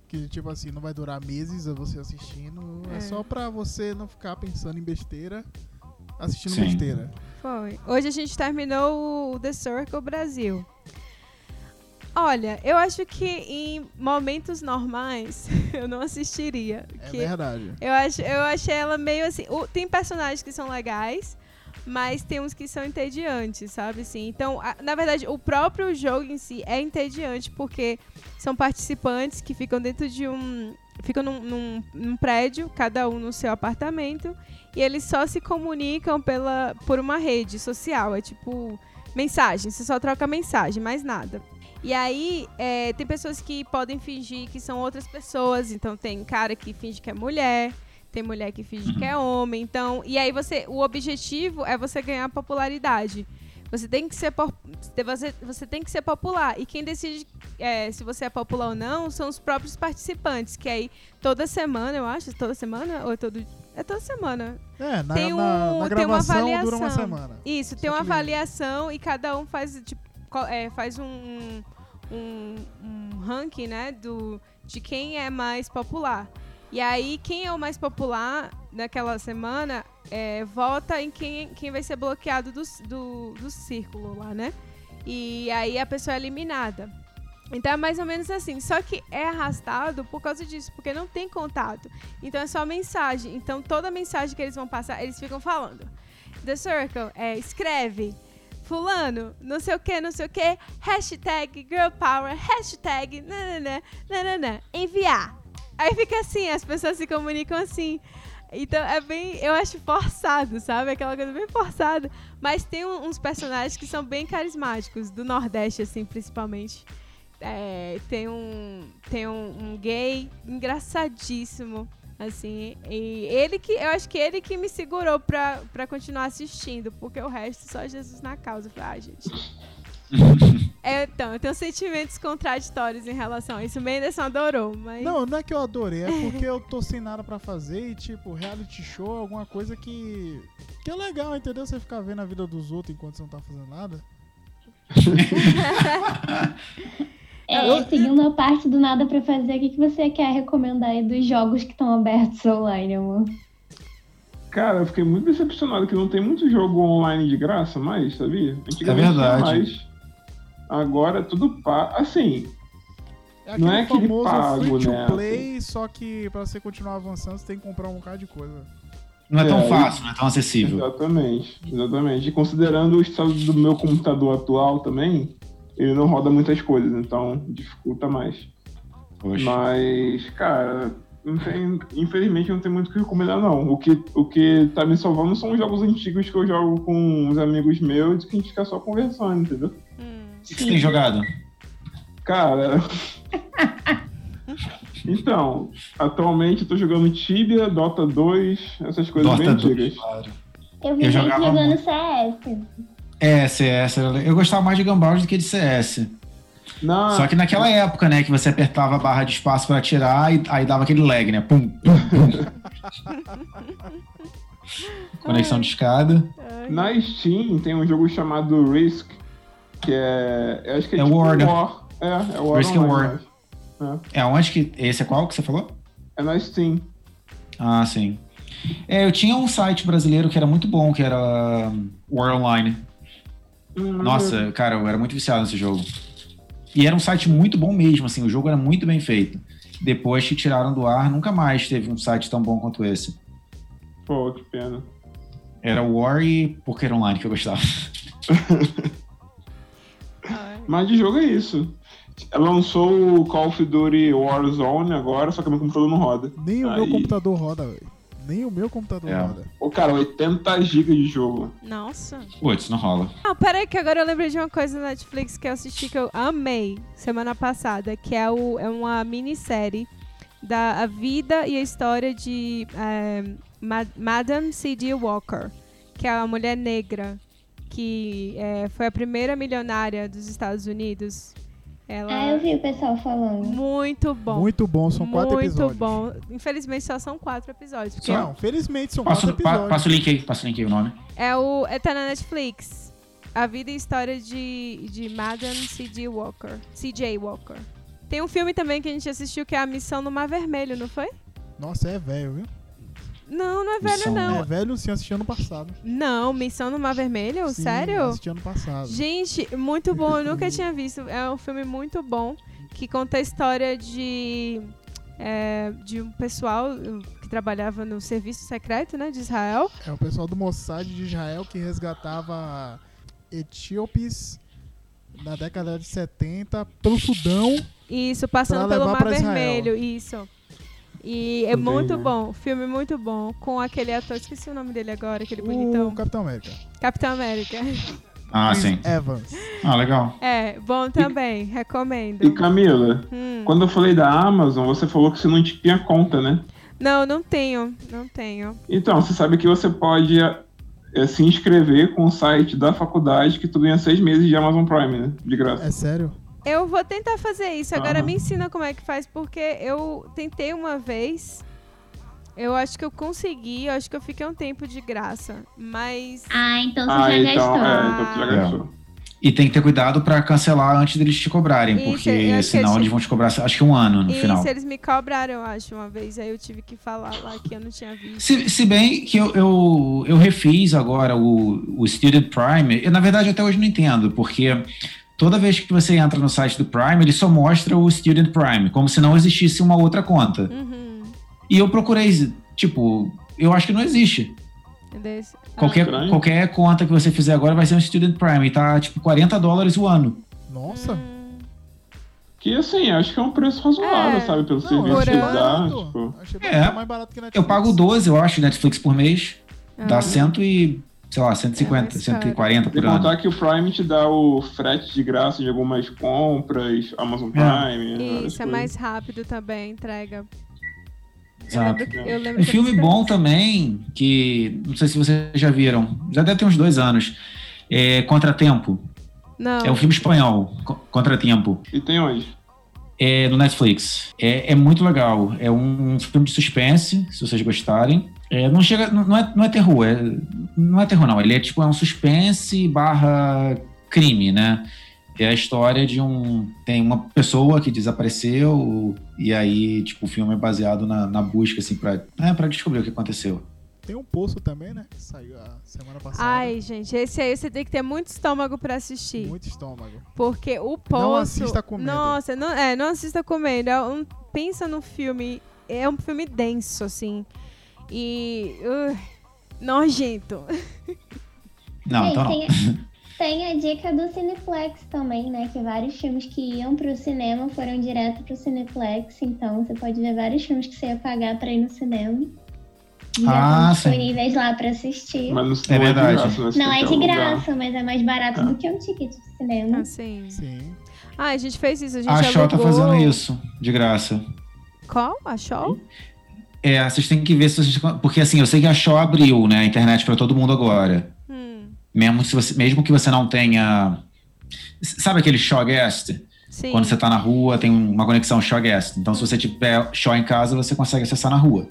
que, tipo assim, não vai durar meses a você assistindo. É, É. só pra você não ficar pensando em besteira, assistindo Sim. besteira. Foi. Hoje a gente terminou o The Circle Brasil. Olha, eu acho que em momentos normais *laughs* eu não assistiria. É verdade. eu, acho, eu achei ela meio assim. o- tem personagens que são legais, mas tem uns que são entediantes, sabe? Assim, então, a- na verdade, o próprio jogo em si é entediante porque são participantes que ficam dentro de um. ficam num, num- num prédio, cada um no seu apartamento, e eles só se comunicam pela, por uma rede social. É tipo mensagem, você só troca mensagem, mais nada. E aí, é, tem pessoas que podem fingir que são outras pessoas. Então, tem cara que finge que é mulher, tem mulher que finge que é homem. Então, e aí você, o objetivo é você ganhar popularidade. Você tem que ser, você, você tem que ser popular. E quem decide é, se você é popular ou não são os próprios participantes. Que aí, toda semana, eu acho, toda semana, ou é todo. É toda semana. É, na, Tem na, um- na tem uma gravação dura uma avaliação. semana. Isso, tem uma avaliação e cada um faz, tipo, é, faz um, um, um ranking, né, do, de quem é mais popular. E aí, quem é o mais popular naquela semana é, vota em quem, quem vai ser bloqueado do, do, do círculo lá, né? E aí a pessoa é eliminada. Então é mais ou menos assim. Só que é arrastado por causa disso, porque não tem contato. Então é só mensagem. Então toda mensagem que eles vão passar, eles ficam falando. The Circle, é, escreve. Fulano, não sei o que, não sei o que. Hashtag Girl Power, hashtag nananã, nananã, enviar. Aí fica assim, as pessoas se comunicam assim. Então é bem, eu acho forçado, sabe? Aquela coisa bem forçada. Mas tem uns personagens que são bem carismáticos, do Nordeste, assim, principalmente. É, tem um, tem um, um gay engraçadíssimo, assim. E ele que, eu acho que ele que me segurou pra, pra continuar assistindo, porque o resto só Jesus na causa. Eu falei, ah, gente. *laughs* É, então, eu tenho sentimentos contraditórios em relação a isso. O Menderson adorou, mas. Não, não é que eu adorei, é porque eu tô sem nada pra fazer e, tipo, reality show é alguma coisa que. que é legal, entendeu? Você ficar vendo a vida dos outros enquanto você não tá fazendo nada. *laughs* É, Eu- seguindo a parte do nada pra fazer, o que, que você quer recomendar aí dos jogos que estão abertos online, amor? Cara, eu fiquei muito decepcionado que não tem muito jogo online de graça mais, sabia? É verdade. mais. Agora é tudo pago. Assim, É Não é aquele pago, free né? play, só que pra você continuar avançando, você tem que comprar um bocado de coisa. Não é tão É, fácil, não é tão acessível. exatamente. Exatamente. E considerando o estado do meu computador atual também, ele não roda muitas coisas, então dificulta mais. Poxa. Mas, cara, infelizmente não tem muito o que recomendar, não. O que, o que tá me salvando são os jogos antigos que eu jogo com uns amigos meus e que a gente fica só conversando, entendeu? Hum. O que que você tem jogado? Cara. *laughs* então, atualmente eu tô jogando Tibia, Dota 2, essas coisas bem Dota 2, antigas. claro. Eu vi Eu jogava jogando muito. CS. É, CS. Eu gostava mais de Gumball do que de CS. Na, Só que naquela época, né, que você apertava a barra de espaço pra atirar e aí dava aquele lag, né? Pum, pum, pum. *laughs* Conexão de escada. Na Steam tem um jogo chamado Risk, que é. Eu acho que é, É tipo War, né? War. É, é War. Risk é Online, War. acho. É onde que. Esse é qual que você falou? É na Steam. Ah, sim. É, eu tinha um site brasileiro que era muito bom, que era um, War Online. Nossa, cara, eu era muito viciado nesse jogo. E era um site muito bom mesmo, assim, o jogo era muito bem feito. Depois que tiraram do ar, nunca mais teve um site tão bom quanto esse. Pô, que pena. Era War e Poker Online que eu gostava. *laughs* Mas de jogo é isso. Lançou o Call of Duty Warzone agora, só que meu computador não roda. Nem o meu Aí. computador roda, velho. Nem o meu computador É. roda. Ô, cara, 80 GB de jogo. Nossa. Putz, não rola. Não, peraí, que agora eu lembrei de uma coisa na Netflix que eu assisti que eu amei semana passada, que é, o, é uma minissérie da a vida e a história de é, Ma- Madame C.D. Walker, que é uma mulher negra que é, foi a primeira milionária dos Estados Unidos. Ela Ah, eu vi o pessoal falando. muito bom. Muito bom, são quatro muito episódios. bom. Infelizmente só são quatro episódios. Porque Não, felizmente são Passa, quatro pa- episódios. passa o link aí, passa o link aí o nome. É o. É, tá na Netflix. A vida e história de, de Madame C.J. Walker. C.J. Walker. Tem um filme também que a gente assistiu que é A Missão no Mar Vermelho, não foi? Nossa, é velho, viu? Não, não é velho, Missão- não. É velho sim, assisti ano passado. Não, Missão no Mar Vermelho? Sim, Sério? Assisti ano passado. Gente, muito bom. Eu nunca tinha visto. É um filme muito bom que conta a história de, é, de um pessoal uh, que trabalhava no serviço secreto, né, de Israel. É o pessoal do Mossad de Israel que resgatava etíopes na década de 70 pelo Sudão. Isso, passando pelo Mar pra Israel. Vermelho. Isso. E é Entendi. muito bom. Filme muito bom. Com aquele ator, esqueci o nome dele agora, aquele bonitão. O Capitão América. Capitão América. Ah, Chris sim. Evans. Ah, legal. É, bom também. Recomendo. E Camila, Hum. quando eu falei da Amazon, você falou que você não tinha conta, né? Não, não tenho. Não tenho. Então, você sabe que você pode é, se inscrever com o site da faculdade que tu ganha seis meses de Amazon Prime, né? De graça. É sério? Eu vou tentar fazer isso. Agora Aham. me ensina como é que faz, porque eu tentei uma vez. Eu acho que eu consegui, eu acho que eu fiquei um tempo de graça. Mas. Ah, então você Ah, já então, gastou. é, então tu já É. gastou. E tem que ter cuidado pra cancelar antes deles te cobrarem, Isso, porque senão eles- eles vão te cobrar, acho que um ano no e final. se eles me cobraram, eu acho, uma vez. Aí eu tive que falar lá que eu não tinha visto. Se, se bem que eu, eu, eu refiz agora o, o Student Prime, eu, na verdade até hoje não entendo, porque toda vez que você entra no site do Prime, ele só mostra o Student Prime, como se não existisse uma outra conta. Uhum. E eu procurei, tipo, eu acho que não existe. Desse- Qualquer, estranho. qualquer conta que você fizer agora vai ser um Student Prime, e tá tipo 40 dólares o ano. Nossa. Hum, Que assim, acho que é um preço razoável, É. sabe? Pelo Não, serviço que dá. Tipo, É. mais barato que Netflix. Eu pago 12, eu acho, Netflix por mês. Dá ah. 100 e, sei lá, É 150, mais caro. 140 Sem por ano. contar que o Prime te dá o frete de graça de algumas compras, Amazon Prime. várias Isso, é coisas. mais rápido também, a entrega. Eu Exato. eu lembro Um filme bom também, que não sei se vocês já viram, já deve ter uns dois anos. É Contratempo. Não. É um filme espanhol, Co- Contratempo. E tem onde? É no Netflix. É, é muito legal. É um filme de suspense, se vocês gostarem. É, não chega, não não é, não é terror, é, não é terror não. Ele é tipo é um suspense barra crime, né? É a história de um tem uma pessoa que desapareceu e aí tipo o filme é baseado na, na busca assim para é, para descobrir o que aconteceu. Tem um poço também, né? Que saiu a semana passada. Ai, gente, esse aí você tem que ter muito estômago pra assistir. Muito estômago. Porque o poço. Não assista comendo. Nossa, não, é, não assista comendo. É um- pensa no filme. É um filme denso, assim. E. uh, nojento. *laughs* Não, então não. tem, tem a dica do Cineplex também, né? Que vários filmes que iam pro cinema foram direto pro Cineplex. Então você pode ver vários filmes que você ia pagar pra ir no cinema. Já Ah, estão sim. disponíveis lá pra assistir. Mas não, É não verdade. de graça, né? Você Não é que de graça, mas é mais barato Ah. do que um ticket de cinema. Assim. Sim. Ah, a gente fez isso. A gente A Shaw tá fazendo isso de graça. Qual? A Shaw? É, vocês têm que ver se vocês. Porque assim, eu sei que a Shaw abriu, né, a internet para todo mundo agora. Hum, Mesmo, se você, mesmo que você não tenha. Sabe aquele Shaw Guest? Sim. Quando você tá na rua, tem uma conexão Shaw Guest. Então, se você tiver Shaw em casa, você consegue acessar na rua.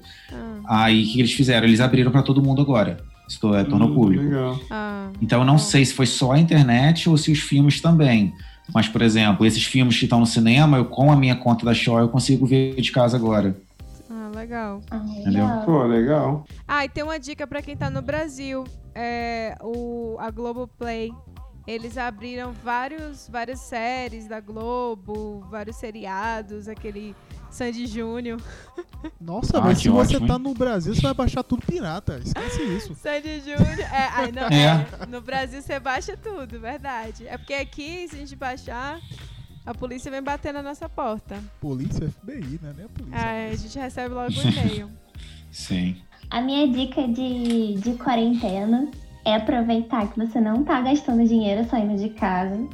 Ah, Aí, o que eles fizeram? Eles abriram para todo mundo agora. Isso é, tornou Hum, público. Legal. ah. Então, eu não sei se foi só a internet ou se os filmes também. Mas, por exemplo, esses filmes que estão no cinema, eu com a minha conta da Shaw, eu consigo ver de casa agora. Ah, legal. Ah, Entendeu? legal. Pô, legal. Ah, e tem uma dica pra quem tá no Brasil. É o, a Globoplay. Eles abriram vários, várias séries da Globo, vários seriados, aquele Sandy Júnior. *laughs* Nossa, Ah, mas se você ótimo, tá hein? no Brasil, você vai baixar tudo pirata. Esquece isso. Sandy Júnior. É, ai, não, É. é. No Brasil você baixa tudo, verdade. É porque aqui, se a gente baixar, a polícia vem bater na nossa porta. Polícia, FBI, né? Nem a polícia. Aí a gente recebe logo um e-mail. *laughs* Sim. A minha dica de, de quarentena é aproveitar que você não tá gastando dinheiro saindo de casa,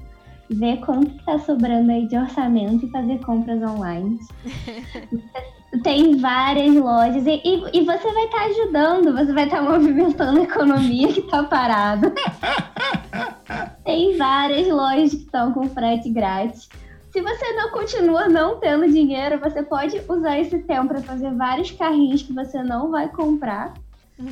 ver quanto que tá sobrando aí de orçamento e fazer compras online. *laughs* Tem várias lojas e, e, e você vai estar ajudando, você vai estar movimentando a economia que tá parada. *laughs* Tem várias lojas que estão com frete grátis. Se você não continua não tendo dinheiro, você pode usar esse tempo para fazer vários carrinhos que você não vai comprar.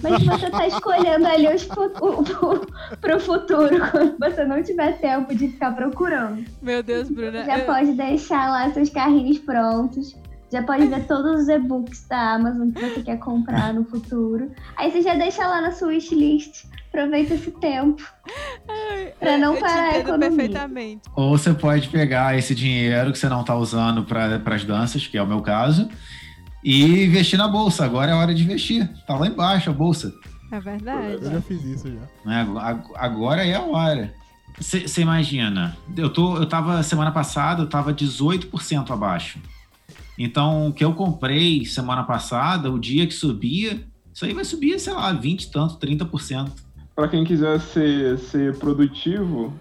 Mas você tá escolhendo ali os fu- o- o- pro futuro, quando você não tiver tempo de ficar procurando. Meu Deus, Bruna. Já eu- pode deixar lá seus carrinhos prontos. Já pode ver todos os e-books da Amazon que você quer comprar no futuro. Aí você já deixa lá na sua wishlist. Aproveita esse tempo. Pra não eu parar te a economia. perfeitamente. Ou você pode pegar esse dinheiro que você não está usando para as danças, que é o meu caso, e investir na bolsa. Agora é hora de investir. Tá lá embaixo a bolsa. É verdade. Eu já fiz isso já. né? Ag- Agora é a hora. Você imagina, eu, tô, eu tava, semana passada, eu tava 18% abaixo. Então, o que eu comprei semana passada, o dia que subia, isso aí vai subir, sei lá, 20 e tanto, 30%. Para quem quiser ser, ser produtivo,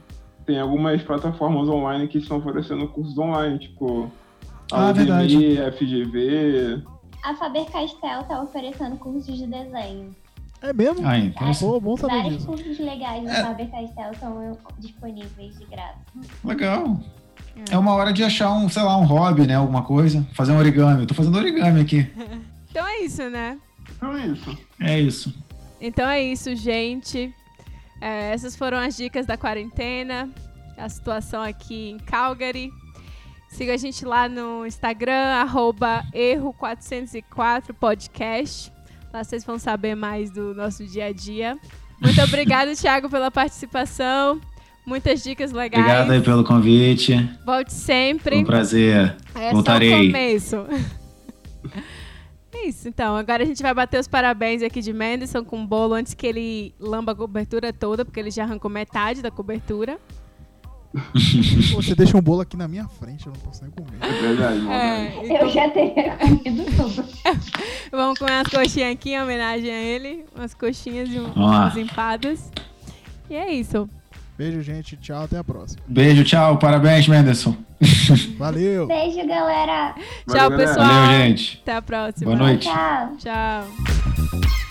tem algumas plataformas online que estão oferecendo cursos online, tipo Ah, a verdade. Udemy, FGV. A Faber-Castell tá oferecendo cursos de desenho. É mesmo? Ah, então, Pô, bom saber Vários disso. cursos legais da É. Faber-Castell estão disponíveis de graça. legal. É uma hora de achar um, sei lá, um hobby, né? Alguma coisa. Fazer um origami. Eu tô fazendo origami aqui. *laughs* Então é isso, né? Então é isso. É isso. Então é isso, gente. É, essas foram as dicas da quarentena, a situação aqui em Calgary. Siga a gente lá no Instagram, arroba erro404podcast. Lá vocês vão saber mais do nosso dia a dia. Muito *laughs* obrigada, Thiago, pela participação. Muitas dicas legais. Obrigado aí pelo convite. Volte Foi sempre. um prazer. É Voltarei. só o começo. *laughs* É isso, então. Agora a gente vai bater os parabéns aqui de Menderson com o bolo antes que ele lamba a cobertura toda, porque ele já arrancou metade da cobertura. *laughs* Você deixa um bolo aqui na minha frente, eu não posso nem comer. É verdade, maldade. É, Eu já teria comido tudo. *laughs* vamos comer umas coxinhas aqui em homenagem a ele. Umas coxinhas e um- umas empadas. E é isso. Beijo, gente. Tchau, até a próxima. Beijo, tchau. Parabéns, Menderson. *laughs* Valeu! Beijo, galera. Tchau, galera. pessoal. Valeu, gente. Até a próxima. Boa noite. Tchau. Tchau.